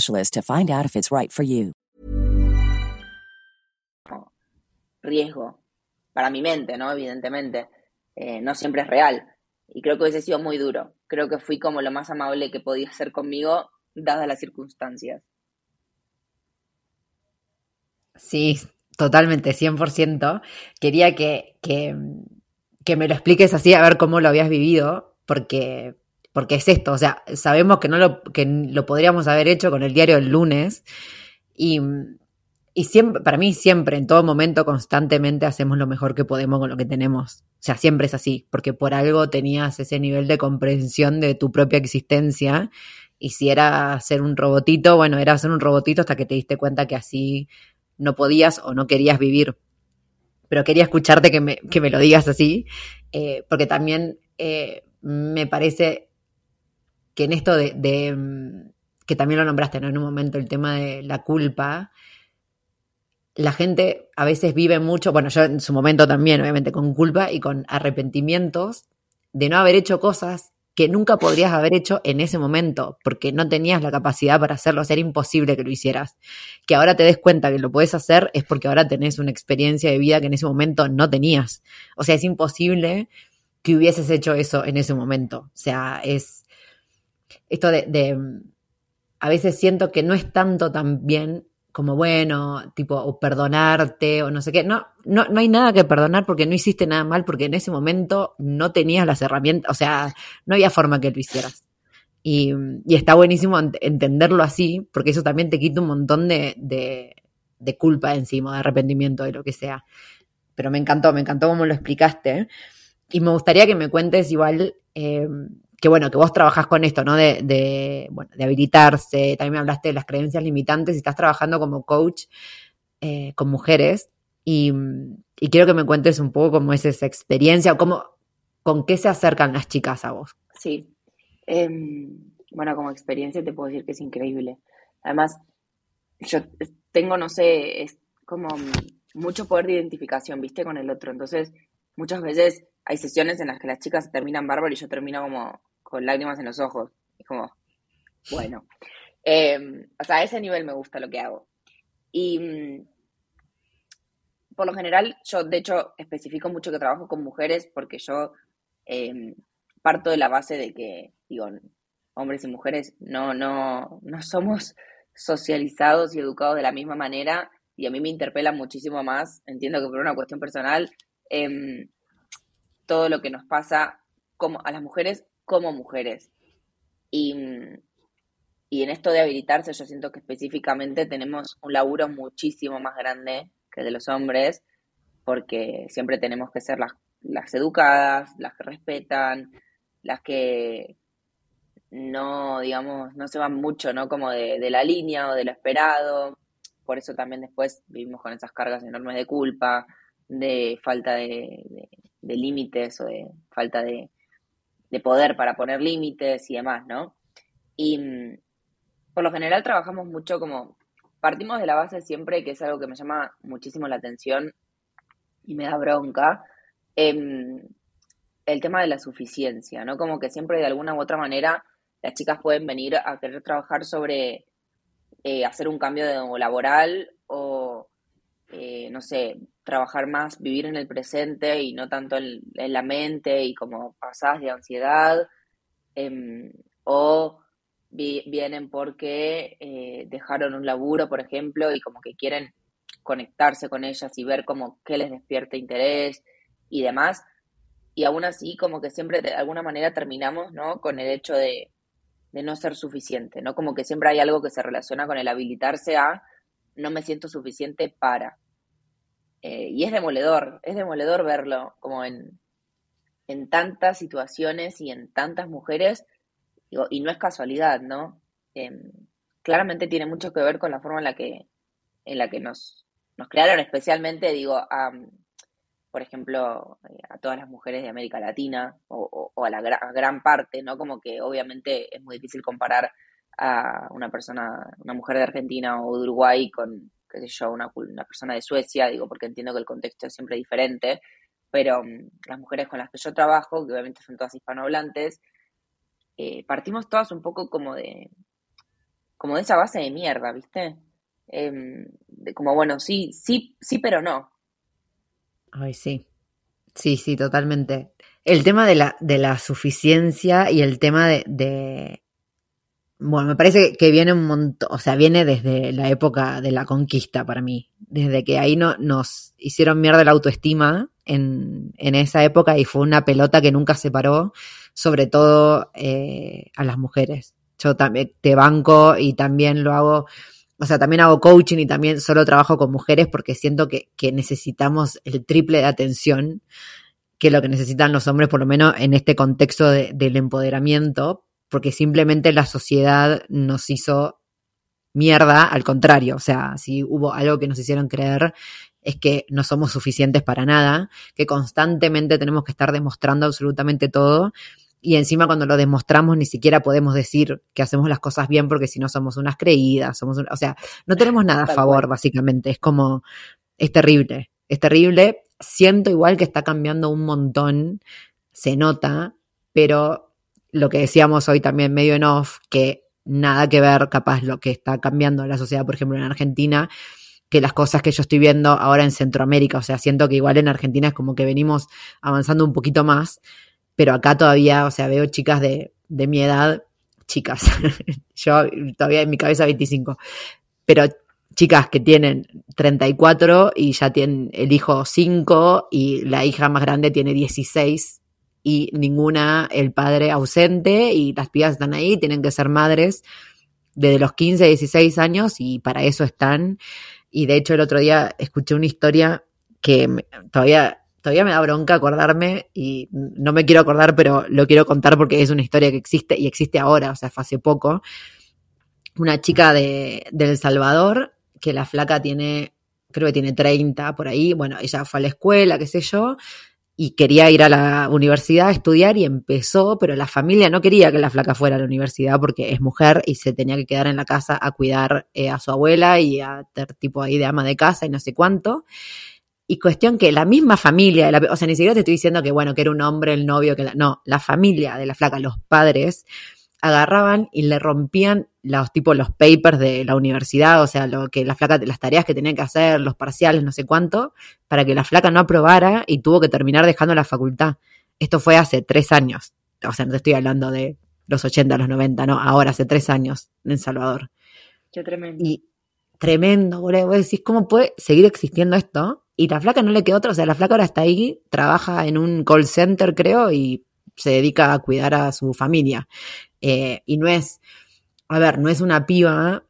specialist to find out if it's right for you. Riesgo para mi mente, ¿no? Evidentemente. Eh, no siempre es real. Y creo que hubiese sido muy duro. Creo que fui como lo más amable que podía ser conmigo, dadas las circunstancias. Sí, totalmente, 100%. Quería que, que, que me lo expliques así, a ver cómo lo habías vivido, porque porque es esto, o sea, sabemos que no lo, que lo podríamos haber hecho con el diario del lunes y, y siempre, para mí siempre, en todo momento, constantemente hacemos lo mejor que podemos con lo que tenemos. O sea, siempre es así, porque por algo tenías ese nivel de comprensión de tu propia existencia y si era ser un robotito, bueno, era ser un robotito hasta que te diste cuenta que así no podías o no querías vivir. Pero quería escucharte que me, que me lo digas así, eh, porque también eh, me parece que en esto de, mm, que también lo nombraste ¿no? en un momento, el tema de la culpa, la gente a veces vive mucho, bueno, yo en su momento también, obviamente, con culpa y con arrepentimientos de no haber hecho cosas que nunca podrías haber hecho en ese momento, porque no tenías la capacidad para hacerlo, era imposible que lo hicieras. Que ahora te des cuenta que lo puedes hacer es porque ahora tenés una experiencia de vida que en ese momento no tenías. O sea, es imposible que hubieses hecho eso en ese momento. O sea, es, esto de, a veces siento que no es tanto también como bueno, tipo, o perdonarte o no sé qué. No, no, no hay nada que perdonar porque no hiciste nada mal, porque en ese momento no tenías las herramientas, o sea, no había forma que lo hicieras. Y, está buenísimo entenderlo así, porque eso también te quita un montón de, de, culpa encima, de arrepentimiento, de lo que sea. Pero me encantó, me encantó cómo lo explicaste. Y me gustaría que me cuentes igual eh, que bueno, que vos trabajás con esto, ¿no? De, de, bueno, de habilitarse, también me hablaste de las creencias limitantes y estás trabajando como coach eh, con mujeres y, quiero que me cuentes un poco cómo es esa experiencia o cómo, con qué se acercan las chicas a vos. Sí, em, bueno, como experiencia te puedo decir que es increíble. Además, yo tengo, no sé, es como mucho poder de identificación, viste, con el otro. Entonces, muchas veces hay sesiones en las que las chicas terminan bárbaro y yo termino como con lágrimas en los ojos. Es como, bueno. Em, o sea, a ese nivel me gusta lo que hago. Y mm, por lo general, yo de hecho especifico mucho que trabajo con mujeres porque yo em, parto de la base de que, digo, hombres y mujeres no, no, no somos socializados y educados de la misma manera y a mí me interpela muchísimo más, entiendo que por una cuestión personal, em, todo lo que nos pasa como, a las mujeres como mujeres. Y, y en esto de habilitarse, yo siento que específicamente tenemos un laburo muchísimo más grande que de los hombres, porque siempre tenemos que ser las, las educadas, las que respetan, las que no, digamos, no se van mucho, ¿no? Como de, la línea o de lo esperado. Por eso también después vivimos con esas cargas enormes de culpa, de falta de límites o de falta de, de poder para poner límites y demás, ¿no? Y mm, por lo general trabajamos mucho como, partimos de la base siempre, que es algo que me llama muchísimo la atención y me da bronca, em, el tema de la suficiencia, ¿no? Como que siempre de alguna u otra manera las chicas pueden venir a querer trabajar sobre eh, hacer un cambio de, laboral o, eh, no sé, trabajar más, vivir en el presente y no tanto en, la mente y como pasadas de ansiedad, em, o vienen porque eh, dejaron un laburo, por ejemplo, y como que quieren conectarse con ellas y ver como qué les despierta interés y demás. Y aún así, como que siempre de alguna manera terminamos, ¿no? Con el hecho de, de no ser suficiente, ¿no? Como que siempre hay algo que se relaciona con el habilitarse a no me siento suficiente para. Eh, y es demoledor, es demoledor verlo como en, en tantas situaciones y en tantas mujeres, digo, y no es casualidad, ¿no? Em, claramente tiene mucho que ver con la forma en la que, en la que nos, nos crearon, especialmente, digo, a, por ejemplo, a todas las mujeres de América Latina o, a la gran parte, ¿no? Como que obviamente es muy difícil comparar a una persona, una mujer de Argentina o Uruguay con, qué sé yo, una, una persona de Suecia, digo, porque entiendo que el contexto es siempre diferente, pero mm, las mujeres con las que yo trabajo, que obviamente son todas hispanohablantes, eh, partimos todas un poco como de, como de esa base de mierda, ¿viste? Em, de como, bueno, sí, sí, sí, pero no, Ay, sí. Sí, sí, totalmente. El tema de la, de la suficiencia y el tema de, Bueno, me parece que viene un montón, o sea, viene desde la época de la conquista para mí. Desde que ahí no, nos hicieron mierda la autoestima en, en esa época y fue una pelota que nunca se paró, sobre todo eh, a las mujeres. Yo también te banco y también lo hago o sea, también hago coaching y también solo trabajo con mujeres porque siento que, necesitamos el triple de atención que lo que necesitan los hombres, por lo menos en este contexto del empoderamiento, porque simplemente la sociedad nos hizo mierda, al contrario, o sea, si hubo algo que nos hicieron creer es que no somos suficientes para nada, que constantemente tenemos que estar demostrando absolutamente todo y encima cuando lo demostramos ni siquiera podemos decir que hacemos las cosas bien porque si no somos unas creídas, somos o sea, no tenemos nada a favor básicamente, es como, es terrible, es terrible, siento igual que está cambiando un montón, se nota, pero lo que decíamos hoy también medio en off, que nada que ver capaz lo que está cambiando la sociedad, por ejemplo, en Argentina, que las cosas que yo estoy viendo ahora en Centroamérica, o sea, siento que igual en Argentina es como que venimos avanzando un poquito más, pero acá todavía, o sea, veo chicas de, de mi edad, chicas, yo todavía en mi cabeza 25, pero chicas que tienen 34 y ya tienen el hijo 5 y la hija más grande tiene 16 y ninguna el padre ausente y las pibas están ahí, tienen que ser madres desde los 15, 16 años y para eso están. Y de hecho el otro día escuché una historia que todavía todavía me da bronca acordarme y no me quiero acordar, pero lo quiero contar porque es una historia que existe y existe ahora, o sea, fue hace poco. Una chica de, El Salvador, que la flaca tiene, creo que tiene 30 por ahí, bueno, ella fue a la escuela, qué sé yo, y quería ir a la universidad a estudiar y empezó, pero la familia no quería que la flaca fuera a la universidad porque es mujer y se tenía que quedar en la casa a cuidar eh, a su abuela y a tener tipo ahí de ama de casa y no sé cuánto. Y cuestión que la misma familia, o sea, ni siquiera te estoy diciendo que, bueno, que era un hombre, el novio, que la, no, la familia de la flaca, los padres, agarraban y le rompían los tipos los papers de la universidad, o sea, lo que la flaca, las tareas que tenía que hacer, los parciales, no sé cuánto, para que la flaca no aprobara y tuvo que terminar dejando la facultad. Esto fue hace tres años. O sea, no te estoy hablando de los 80, los 90, no, ahora hace tres años en Salvador. Qué tremendo. Y tremendo, boludo. Vos decís, ¿cómo puede seguir existiendo esto? Y la flaca no le quedó otra, o sea, la flaca ahora está ahí, trabaja en un call center, creo, y se dedica a cuidar a su familia. Eh, y no es, a ver, no es una piba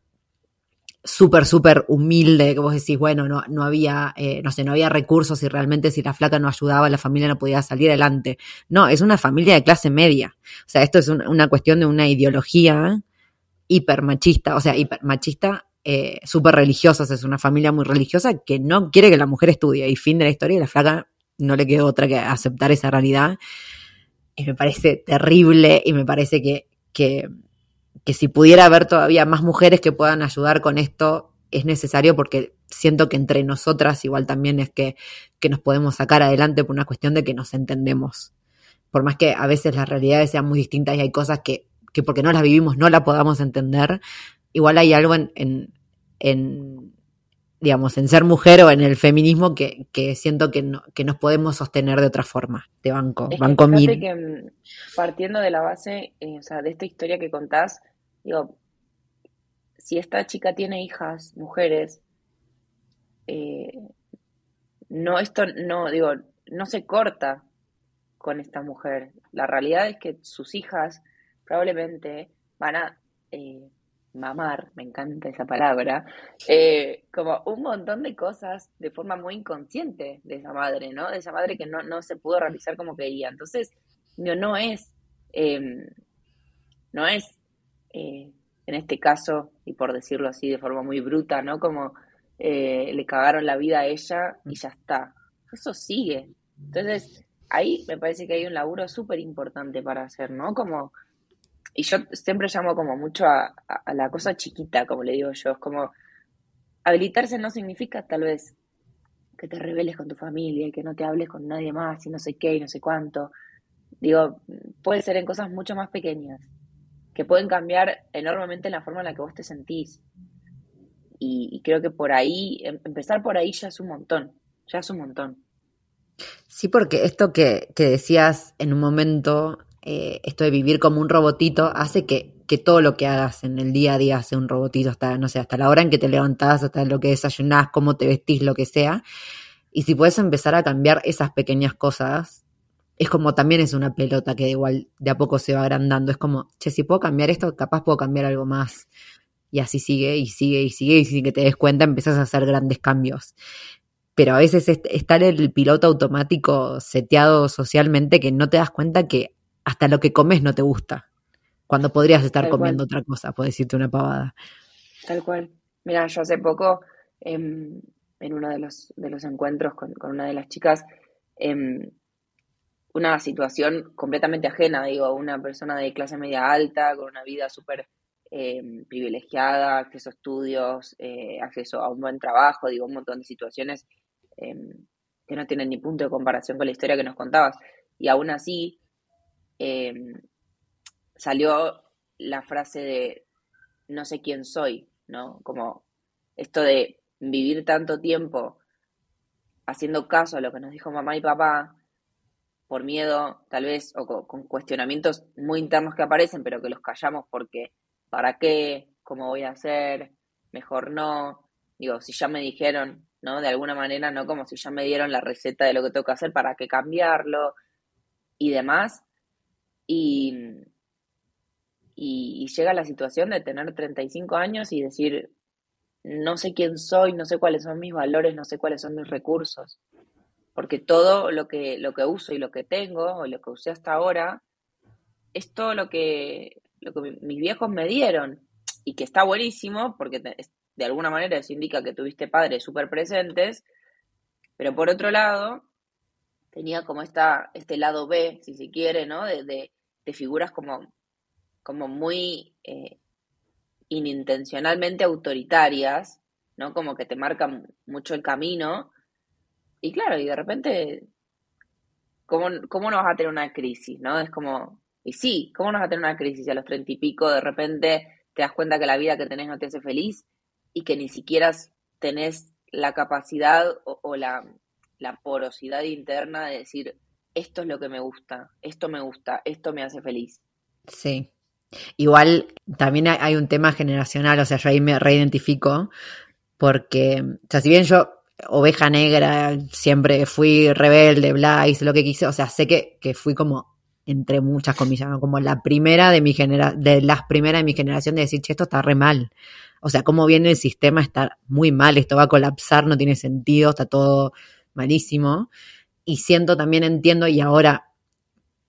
súper, súper humilde, que vos decís, bueno, no, no había, eh, no sé, no había recursos y realmente si la flaca no ayudaba, la familia no podía salir adelante. No, es una familia de clase media. O sea, esto es una cuestión de una ideología hipermachista, o sea, hipermachista eh, súper religiosas, es una familia muy religiosa que no quiere que la mujer estudie y fin de la historia y la flaca no le quedó otra que aceptar esa realidad. Y me parece terrible y me parece que, que, que si pudiera haber todavía más mujeres que puedan ayudar con esto, es necesario porque siento que entre nosotras igual también es que, que nos podemos sacar adelante por una cuestión de que nos entendemos. Por más que a veces las realidades sean muy distintas y hay cosas que, que porque no las vivimos no la podamos entender, igual hay algo en, en, digamos, en ser mujer o en el feminismo que, que siento que, no, que nos podemos sostener de otra forma. De banco, Es banco que mil. que mm, partiendo de la base, eh, o sea, de esta historia que contás, digo, si esta chica tiene hijas, mujeres, eh, no, esto no, digo, no se corta con esta mujer. La realidad es que sus hijas probablemente van a eh, mamar, me encanta esa palabra, eh, como un montón de cosas de forma muy inconsciente de esa madre, ¿no? De esa madre que no, no se pudo realizar como quería. Entonces, no, no es, eh, no es, eh, en este caso, y por decirlo así de forma muy bruta, ¿no? Como eh, le cagaron la vida a ella y ya está. Eso sigue. Entonces, ahí me parece que hay un laburo súper importante para hacer, ¿no? Como, y yo siempre llamo como mucho a, la cosa chiquita, como le digo yo, es como habilitarse no significa tal vez que te rebeles con tu familia y que no te hables con nadie más y no sé qué y no sé cuánto. Digo, puede ser en cosas mucho más pequeñas, que pueden cambiar enormemente la forma en la que vos te sentís. Y, y creo que por ahí, em- empezar por ahí ya es un montón, ya es un montón. Sí, porque esto que, que decías en un momento, eh, esto de vivir como un robotito, hace que, que todo lo que hagas en el día a día sea un robotito, hasta, no sé, hasta la hora en que te levantás, hasta lo que desayunás, cómo te vestís, lo que sea. Y si puedes empezar a cambiar esas pequeñas cosas, es como también es una pelota que igual de a poco se va agrandando. Es como, che, si puedo cambiar esto, capaz puedo cambiar algo más. Y así sigue y sigue y sigue y sin que te des cuenta empiezas a hacer grandes cambios pero a veces es estar el piloto automático seteado socialmente que no te das cuenta que hasta lo que comes no te gusta. Cuando podrías estar Tal comiendo cual. otra cosa, por decirte una pavada. Tal cual. Mira, yo hace poco, em, en uno de los, de los encuentros con, con una de las chicas, em, una situación completamente ajena, digo, una persona de clase media alta, con una vida súper em, privilegiada, acceso a estudios, eh, acceso a un buen trabajo, digo, un montón de situaciones que no tienen ni punto de comparación con la historia que nos contabas. Y aún así, em, salió la frase de no sé quién soy, ¿no? Como esto de vivir tanto tiempo haciendo caso a lo que nos dijo mamá y papá, por miedo, tal vez, o co- con cuestionamientos muy internos que aparecen, pero que los callamos porque, ¿para qué? ¿Cómo voy a hacer? Mejor no. Digo, si ya me dijeron, ¿no? De alguna manera, ¿no? Como si ya me dieron la receta de lo que tengo que hacer, ¿para qué cambiarlo? Y demás. Y, y, llega la situación de tener 35 años y decir, no sé quién soy, no sé cuáles son mis valores, no sé cuáles son mis recursos. Porque todo lo que, lo que uso y lo que tengo, o lo que usé hasta ahora, es todo lo que, lo que mi- mis viejos me dieron. Y que está buenísimo, porque de alguna manera eso indica que tuviste padres súper presentes, pero por otro lado, tenía como esta, este lado B, si se quiere, ¿no? De, de, de figuras como, como muy eh, inintencionalmente autoritarias, ¿no? Como que te marcan mucho el camino. Y claro, y de repente, ¿cómo, cómo no vas a tener una crisis, no? Es como, y sí, ¿cómo no vas a tener una crisis a los treinta y pico? De repente te das cuenta que la vida que tenés no te hace feliz y que ni siquiera tenés la capacidad o, o la, la porosidad interna de decir, esto es lo que me gusta, esto me gusta, esto me hace feliz. Sí. Igual también hay, un tema generacional, o sea, yo ahí me reidentifico, porque, o sea, si bien yo, oveja negra, siempre fui rebelde, bla, hice lo que quise, o sea, sé que, que fui como, entre muchas comillas, como la primera de mi genera de las primeras de mi generación de decir, che, esto está re mal. O sea, cómo viene el sistema está muy mal, esto va a colapsar, no tiene sentido, está todo malísimo. Y siento también, entiendo, y ahora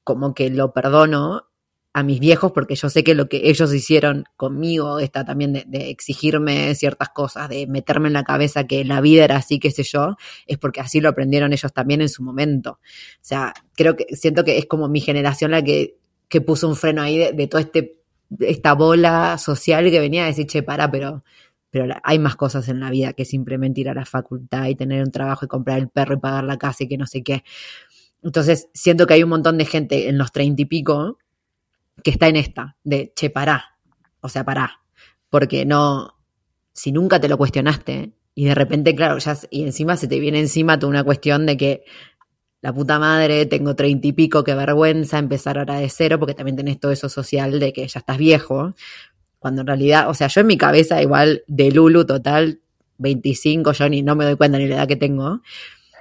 como que lo perdono a mis viejos porque yo sé que lo que ellos hicieron conmigo está también de, de, exigirme ciertas cosas, de meterme en la cabeza que la vida era así, qué sé yo, es porque así lo aprendieron ellos también en su momento. O sea, creo que siento que es como mi generación la que, que puso un freno ahí de, de toda este, esta bola social que venía a decir, che, para, pero, pero hay más cosas en la vida que simplemente ir a la facultad y tener un trabajo y comprar el perro y pagar la casa y que no sé qué. Entonces, siento que hay un montón de gente en los treinta y pico que está en esta, de, che, pará, o sea, pará, porque no, si nunca te lo cuestionaste, Y de repente, claro, ya, y encima se te viene encima toda una cuestión de que la puta madre, tengo treinta y pico, qué vergüenza empezar ahora de cero, porque también tenés todo eso social de que ya estás viejo. Cuando en realidad, o sea, yo en mi cabeza igual de Lulu total, 25, yo ni no me doy cuenta ni la edad que tengo,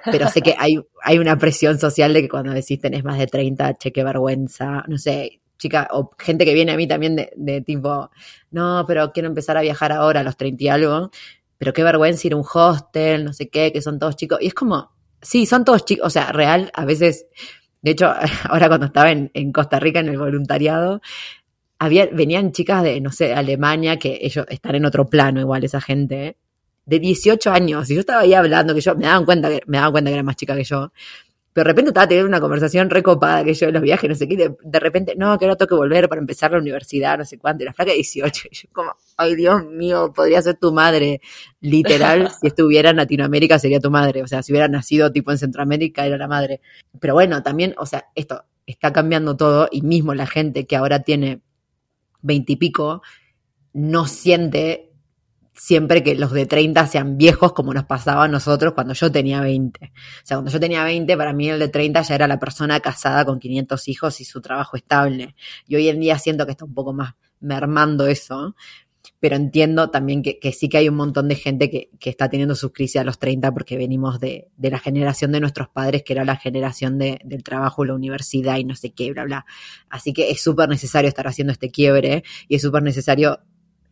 pero sé que hay, hay una presión social de que cuando decís tenés más de 30, che, qué vergüenza, no sé, chica, o gente que viene a mí también de, de tipo, no, pero quiero empezar a viajar ahora a los 30 y algo, pero qué vergüenza ir a un hostel, no sé qué, que son todos chicos, y es como, sí, son todos chicos, o sea, real, a veces, de hecho, ahora cuando estaba en, en Costa Rica en el voluntariado, había, venían chicas de, no sé, Alemania, que ellos están en otro plano igual esa gente, de 18 años, y yo estaba ahí hablando, que yo me daban cuenta que, me daban cuenta que era más chica que yo, pero de repente estaba teniendo una conversación recopada que yo en los viajes, no sé qué, de, de repente, no, que ahora tengo que volver para empezar la universidad, no sé cuánto, y la flaca de 18, y yo como, ay Dios mío, podría ser tu madre, literal, si estuviera en Latinoamérica sería tu madre, o sea, si hubiera nacido tipo en Centroamérica era la madre. Pero bueno, también, o sea, esto está cambiando todo, y mismo la gente que ahora tiene veintipico, no siente siempre que los de 30 sean viejos como nos pasaba a nosotros cuando yo tenía 20. O sea, cuando yo tenía 20, para mí el de 30 ya era la persona casada con 500 hijos y su trabajo estable. Y hoy en día siento que está un poco más mermando eso, pero entiendo también que, sí que hay un montón de gente que, está teniendo sus crisis a los 30 porque venimos de, la generación de nuestros padres, que era la generación de, del trabajo, la universidad y no sé qué, bla, bla. Así que es súper necesario estar haciendo este quiebre y es súper necesario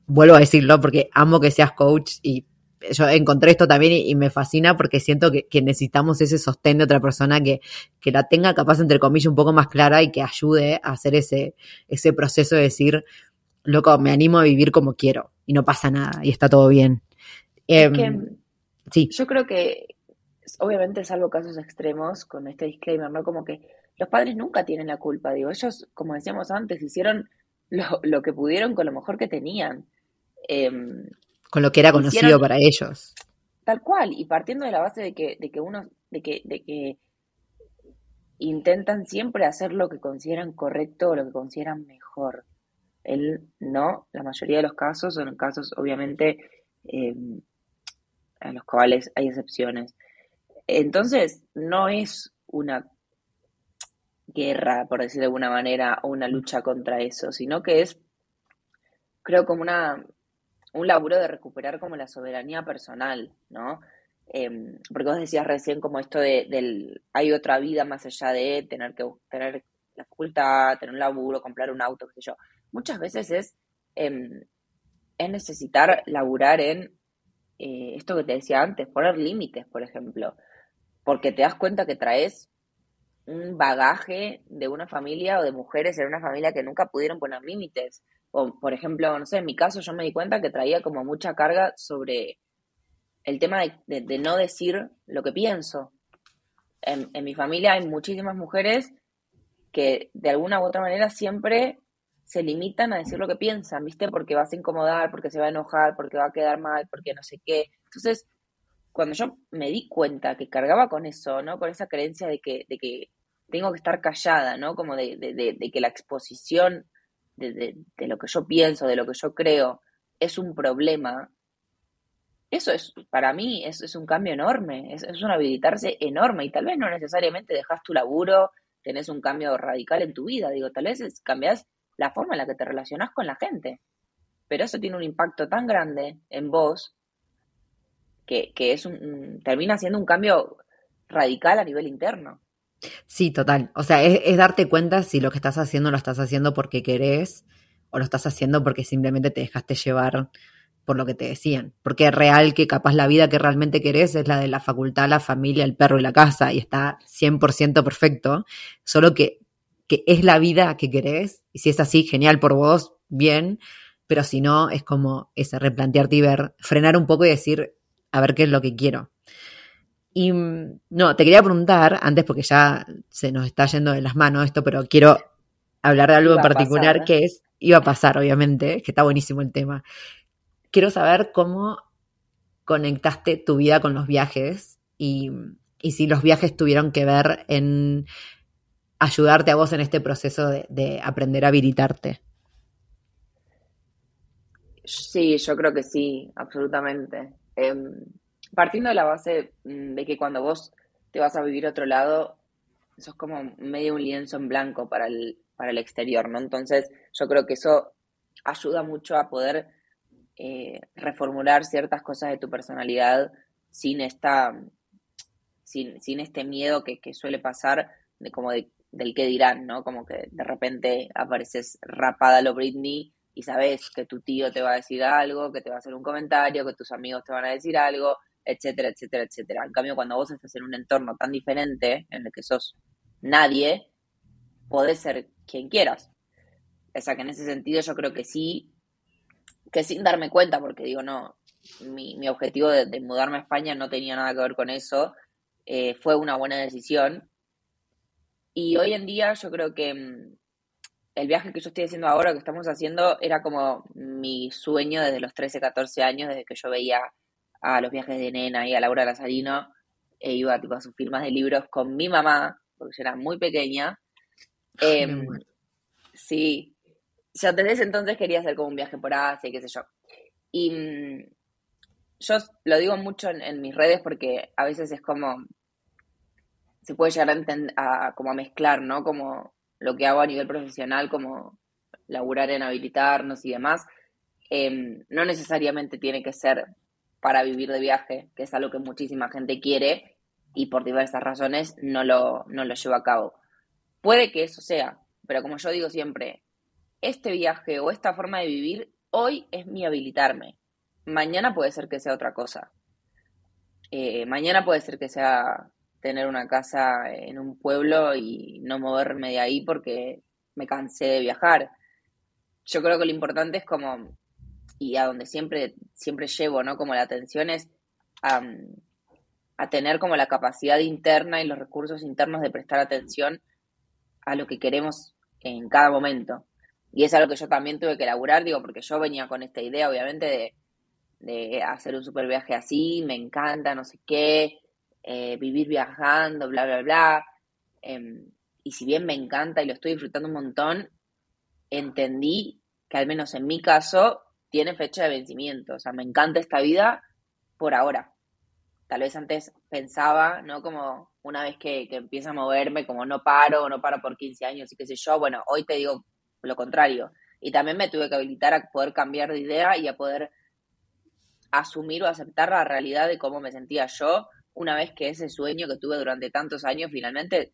vuelvo a decirlo porque amo que seas coach y yo encontré esto también y, me fascina porque siento que, necesitamos ese sostén de otra persona que, la tenga capaz, entre comillas, un poco más clara y que ayude a hacer ese proceso de decir, loco, me animo a vivir como quiero y no pasa nada y está todo bien. Es que, sí. Yo creo que, obviamente, salvo casos extremos, con este disclaimer, ¿no? Como que los padres nunca tienen la culpa, digo, ellos, como decíamos antes, hicieron lo, lo que pudieron con lo mejor que tenían. Eh, con lo que era conocido hicieron, para ellos. Tal cual, y partiendo de la base de que, de que uno, de que, de que intentan siempre hacer lo que consideran correcto o lo que consideran mejor. Él no, la mayoría de los casos son casos, obviamente, eh, en los cuales hay excepciones. Entonces, no es una guerra, por decir de alguna manera, o una lucha contra eso, sino que es, creo, como una un laburo de recuperar como la soberanía personal, ¿no? Eh, porque vos decías recién como esto de, del, hay otra vida más allá de tener que tener la facultad, tener un laburo, comprar un auto, qué sé yo. Muchas veces es, eh, es necesitar laburar en eh, esto que te decía antes, poner límites, por ejemplo, porque te das cuenta que traes un bagaje de una familia o de mujeres en una familia que nunca pudieron poner límites o, por ejemplo, no sé, en mi caso yo me di cuenta que traía como mucha carga sobre el tema de, de, no decir lo que pienso. En, en, mi familia hay muchísimas mujeres que de alguna u otra manera siempre se limitan a decir lo que piensan, ¿viste? Porque vas a incomodar, porque se va a enojar, porque va a quedar mal, porque no sé qué. Entonces, cuando yo me di cuenta que cargaba con eso, ¿no? Con esa creencia de que, de que tengo que estar callada, ¿no? Como de, de, que la exposición de, lo que yo pienso, de lo que yo creo, es un problema, eso es, para mí, es, es un cambio enorme, es, es, un habilitarse enorme y tal vez no necesariamente dejas tu laburo, tenés un cambio radical en tu vida, digo, tal vez es, cambias la forma en la que te relacionas con la gente, pero eso tiene un impacto tan grande en vos que, que es un, termina siendo un cambio radical a nivel interno. Sí, total. O sea, es, es, darte cuenta si lo que estás haciendo lo estás haciendo porque querés o lo estás haciendo porque simplemente te dejaste llevar por lo que te decían. Porque es real que capaz la vida que realmente querés es la de la facultad, la familia, el perro y la casa y está 100% perfecto. Solo que, que es la vida que querés y si es así, genial por vos, bien. Pero si no, es como ese replantearte y ver, frenar un poco y decir, a ver qué es lo que quiero. Y no, te quería preguntar, antes porque ya se nos está yendo de las manos esto, pero quiero hablar de algo en particular pasar, ¿eh? que es, iba a pasar obviamente, que está buenísimo el tema. Quiero saber cómo conectaste tu vida con los viajes y, y si los viajes tuvieron que ver en ayudarte a vos en este proceso de, de aprender a habilitarte. Sí, yo creo que sí, absolutamente. Eh, partiendo de la base mm, de que cuando vos te vas a vivir a otro lado, sos como medio un lienzo en blanco para el, para el exterior, ¿no? Entonces, yo creo que eso ayuda mucho a poder eh, reformular ciertas cosas de tu personalidad sin esta sin, sin este miedo que, suele pasar de como de, del que dirán, ¿no? Como que de repente apareces rapada lo Britney y sabes que tu tío te va a decir algo, que te va a hacer un comentario, que tus amigos te van a decir algo, etcétera, etcétera, etcétera. En cambio, cuando vos estás en un entorno tan diferente, en el que sos nadie, podés ser quien quieras. O sea que en ese sentido yo creo que sí, que sin darme cuenta, porque digo, no, mi, objetivo de, mudarme a España no tenía nada que ver con eso, eh, fue una buena decisión. Y hoy en día yo creo que mm, el viaje que yo estoy haciendo ahora, que estamos haciendo, era como mi sueño desde los 13, 14 años, desde que yo veía a los viajes de Nena y a Laura Lazarino, e iba tipo, a sus firmas de libros con mi mamá, porque yo era muy pequeña. Em, sí, ya desde ese entonces quería hacer como un viaje por Asia y qué sé yo. Y mm, yo lo digo mucho en, mis redes porque a veces es como, se puede llegar a, como a mezclar, ¿no? Como lo que hago a nivel profesional, como laburar en habilitarnos y demás, em, no necesariamente tiene que ser para vivir de viaje, que es algo que muchísima gente quiere y por diversas razones no lo, no lo lleva a cabo. Puede que eso sea, pero como yo digo siempre, este viaje o esta forma de vivir hoy es mi habilitarme mañana puede ser que sea otra cosa. Eh, mañana puede ser que sea tener una casa en un pueblo y no moverme de ahí porque me cansé de viajar. Yo creo que lo importante es como, y a donde siempre, siempre llevo, ¿no? Como la atención es a, tener como la capacidad interna y los recursos internos de prestar atención a lo que queremos en cada momento. Y es algo que yo también tuve que elaborar, digo, porque yo venía con esta idea, obviamente, de de hacer un super viaje así, me encanta, no sé qué, eh, vivir viajando, bla, bla, bla. Em, y si bien me encanta y lo estoy disfrutando un montón, entendí que al menos en mi caso tiene fecha de vencimiento. O sea, me encanta esta vida por ahora. Tal vez antes pensaba, ¿no? Como una vez que, que empiezo a moverme, como no paro, no paro por 15 años y qué sé yo. Bueno, hoy te digo lo contrario. Y también me tuve que habilitar a poder cambiar de idea y a poder asumir o aceptar la realidad de cómo me sentía yo una vez que ese sueño que tuve durante tantos años finalmente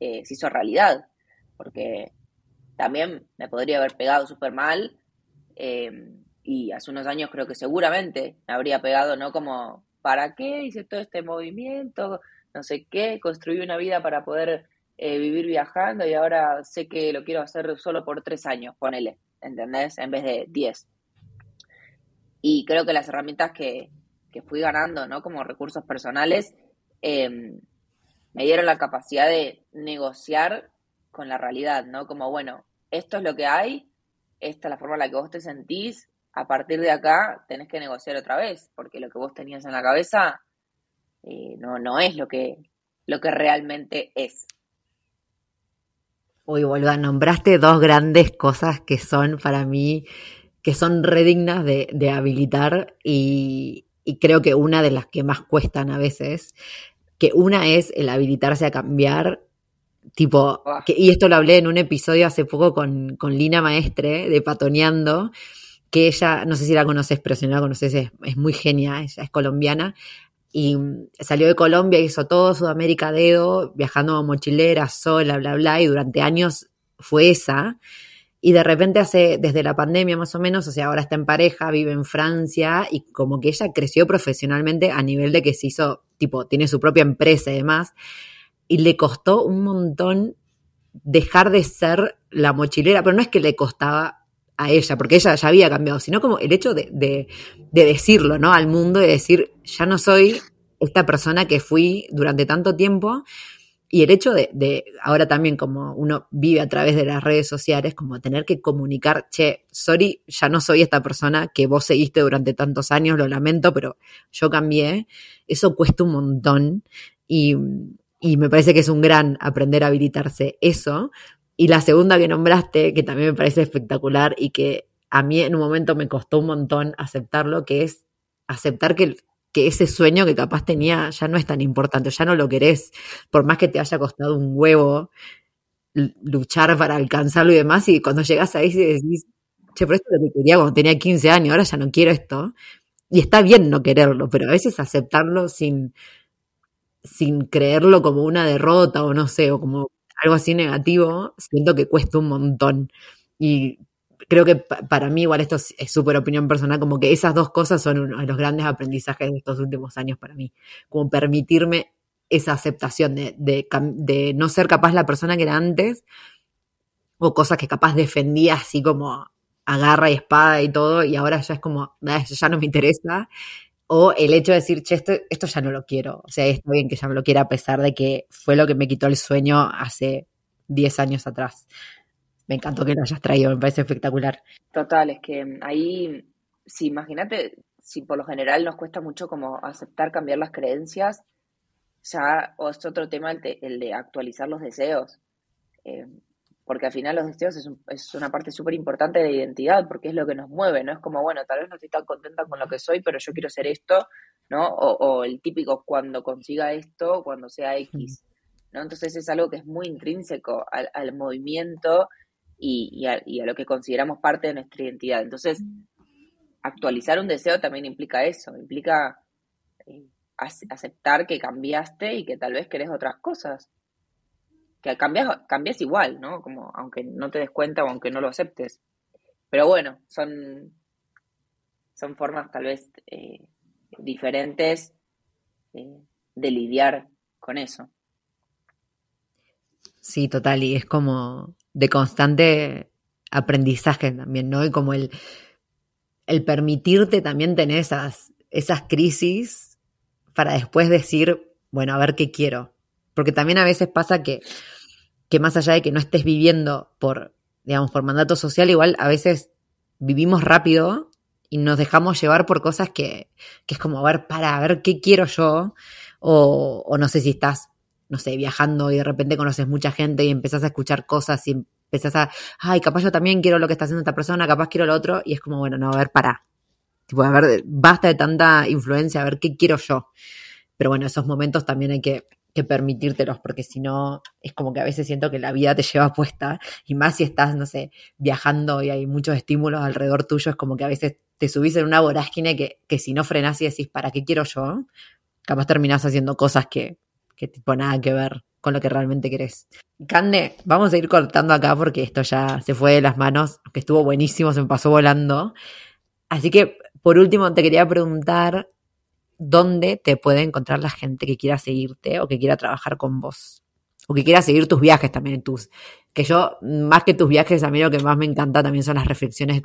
eh, se hizo realidad. Porque también me podría haber pegado súper mal eh, y hace unos años creo que seguramente me habría pegado, ¿no? Como, ¿para qué hice todo este movimiento? No sé qué, construí una vida para poder eh, vivir viajando y ahora sé que lo quiero hacer solo por tres años, ponele, ¿entendés? En vez de diez. Y creo que las herramientas que, fui ganando, ¿no? Como recursos personales, em, me dieron la capacidad de negociar con la realidad, ¿no? Como, bueno, esto es lo que hay, esta es la forma en la que vos te sentís, a partir de acá tenés que negociar otra vez, porque lo que vos tenías en la cabeza eh, no, no es lo que, lo que realmente es. Uy, a nombraste dos grandes cosas que son para mí que son redignas de habilitar y, creo que una de las que más cuestan a veces, que una es el habilitarse a cambiar, tipo, y esto lo hablé en un episodio hace poco con, Lina Maestre de Patoneando, que ella, no sé si la conoces, pero si no la conoces es, muy genia, ella es colombiana, y salió de Colombia, hizo todo Sudamérica dedo, viajando mochilera, sola, bla, bla, y durante años fue esa. Y de repente hace, desde la pandemia más o menos, o sea, ahora está en pareja, vive en Francia y como que ella creció profesionalmente a nivel de que se hizo, tipo, tiene su propia empresa y demás. Y le costó un montón dejar de ser la mochilera, pero no es que le costaba a ella, porque ella ya había cambiado, sino como el hecho de, de, de decirlo, ¿no? Al mundo y decir, ya no soy esta persona que fui durante tanto tiempo y el hecho de, ahora también como uno vive a través de las redes sociales, como tener que comunicar, che, sorry, ya no soy esta persona que vos seguiste durante tantos años, lo lamento, pero yo cambié, eso cuesta un montón y, y me parece que es un gran aprender a habilitarse eso. Y la segunda que nombraste, que también me parece espectacular y que a mí en un momento me costó un montón aceptarlo, que es aceptar que que ese sueño que capaz tenía ya no es tan importante, ya no lo querés, por más que te haya costado un huevo luchar para alcanzarlo y demás, y cuando llegas ahí decís, che, pero esto es lo que quería cuando tenía 15 años, ahora ya no quiero esto. Y está bien no quererlo, pero a veces aceptarlo sin, sin creerlo como una derrota o no sé, o como algo así negativo, siento que cuesta un montón. Y creo que para mí, igual esto es súper opinión personal, como que esas dos cosas son uno de los grandes aprendizajes de estos últimos años para mí. Como permitirme esa aceptación de, de, no ser capaz la persona que era antes, o cosas que capaz defendía así como agarra y espada y todo, y ahora ya es como, eso ya no me interesa. O el hecho de decir, che, esto, esto ya no lo quiero. O sea, está bien que ya no lo quiera a pesar de que fue lo que me quitó el sueño hace 10 años atrás me encantó que lo hayas traído, me parece espectacular. Total, es que ahí, sí, imagínate, si por lo general nos cuesta mucho como aceptar cambiar las creencias, ya o es otro tema el de, el de actualizar los deseos. Eh, porque al final los deseos es, es una parte súper importante de la identidad, porque es lo que nos mueve, ¿no? Es como, bueno, tal vez no estoy tan contenta con lo que soy, pero yo quiero ser esto, ¿no? O, el típico cuando consiga esto, cuando sea X, ¿no? Entonces es algo que es muy intrínseco al, al movimiento y, a, lo que consideramos parte de nuestra identidad. Entonces, actualizar un deseo también implica eso, implica eh, aceptar que cambiaste y que tal vez querés otras cosas. Que cambias, cambias igual, ¿no? Como aunque no te des cuenta o aunque no lo aceptes. Pero bueno, son, son formas tal vez eh, diferentes eh, de lidiar con eso. Sí, total, y es como de constante aprendizaje también, ¿no? Y como el, el permitirte también tener esas, esas crisis para después decir, bueno, a ver qué quiero. Porque también a veces pasa que, que más allá de que no estés viviendo por, digamos, por mandato social, igual a veces vivimos rápido y nos dejamos llevar por cosas que, que es como, a ver, para, a ver qué quiero yo, o, o no sé si estás no sé, viajando y de repente conoces mucha gente y empezás a escuchar cosas y empezás a, ay, capaz yo también quiero lo que está haciendo esta persona, capaz quiero lo otro, y es como, bueno, no, a ver, para. Tipo, a ver, basta de tanta influencia, a ver qué quiero yo. Pero bueno, esos momentos también hay que, que permitírtelos, porque si no, es como que a veces siento que la vida te lleva puesta, y más si estás, no sé, viajando y hay muchos estímulos alrededor tuyo, es como que a veces te subís en una vorágine que, que si no frenás y decís, ¿para qué quiero yo? Capaz terminás haciendo cosas que, que tipo nada que ver con lo que realmente querés. Cande, vamos a ir cortando acá porque esto ya se fue de las manos, que estuvo buenísimo, se me pasó volando. Así que, por último, te quería preguntar dónde te puede encontrar la gente que quiera seguirte o que quiera trabajar con vos. O que quiera seguir tus viajes también, tus. Que yo, más que tus viajes, a mí lo que más me encanta también son las reflexiones que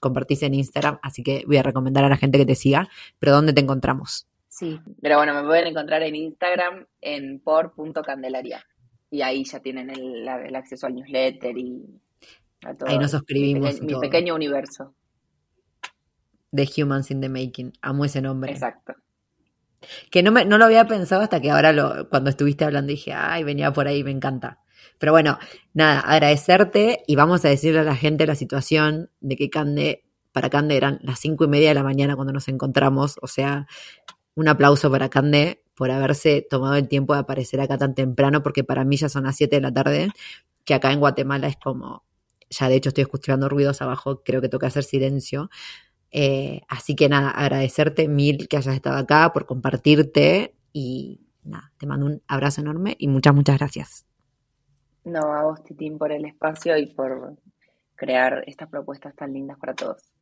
compartís en Instagram. Así que voy a recomendar a la gente que te siga. Pero ¿dónde te encontramos? Sí, pero bueno, me pueden encontrar en Instagram en por.candelaria. Y ahí ya tienen el, acceso al newsletter y a todo. Ahí nos suscribimos. Mi, pequeño universo. The Humans in the Making. Amo ese nombre. Exacto. Que no, me, no lo había pensado hasta que ahora lo, cuando estuviste hablando dije, ay, venía por ahí, me encanta. Pero bueno, nada, agradecerte y vamos a decirle a la gente la situación de que Cande, para Cande eran las cinco y media de la mañana cuando nos encontramos, o sea, un aplauso para Candé por haberse tomado el tiempo de aparecer acá tan temprano, porque para mí ya son las 7 de la tarde, que acá en Guatemala es como, ya de hecho estoy escuchando ruidos abajo, creo que toca hacer silencio. Eh, así que nada, agradecerte mil que hayas estado acá, por compartirte y nada, te mando un abrazo enorme y muchas, muchas gracias. No, a vos, Titín, por el espacio y por crear estas propuestas tan lindas para todos.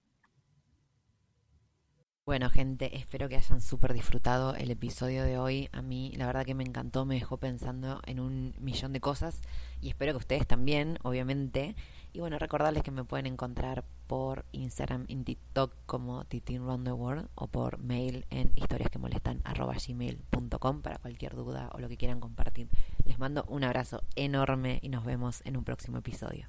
Bueno, gente, espero que hayan súper disfrutado el episodio de hoy. A mí, la verdad que me encantó, me dejó pensando en un millón de cosas y espero que ustedes también, obviamente. Y bueno, recordarles que me pueden encontrar por Instagram y TikTok como Titin Round the World o por mail en historiasquemolestan.gmail.com para cualquier duda o lo que quieran compartir. Les mando un abrazo enorme y nos vemos en un próximo episodio.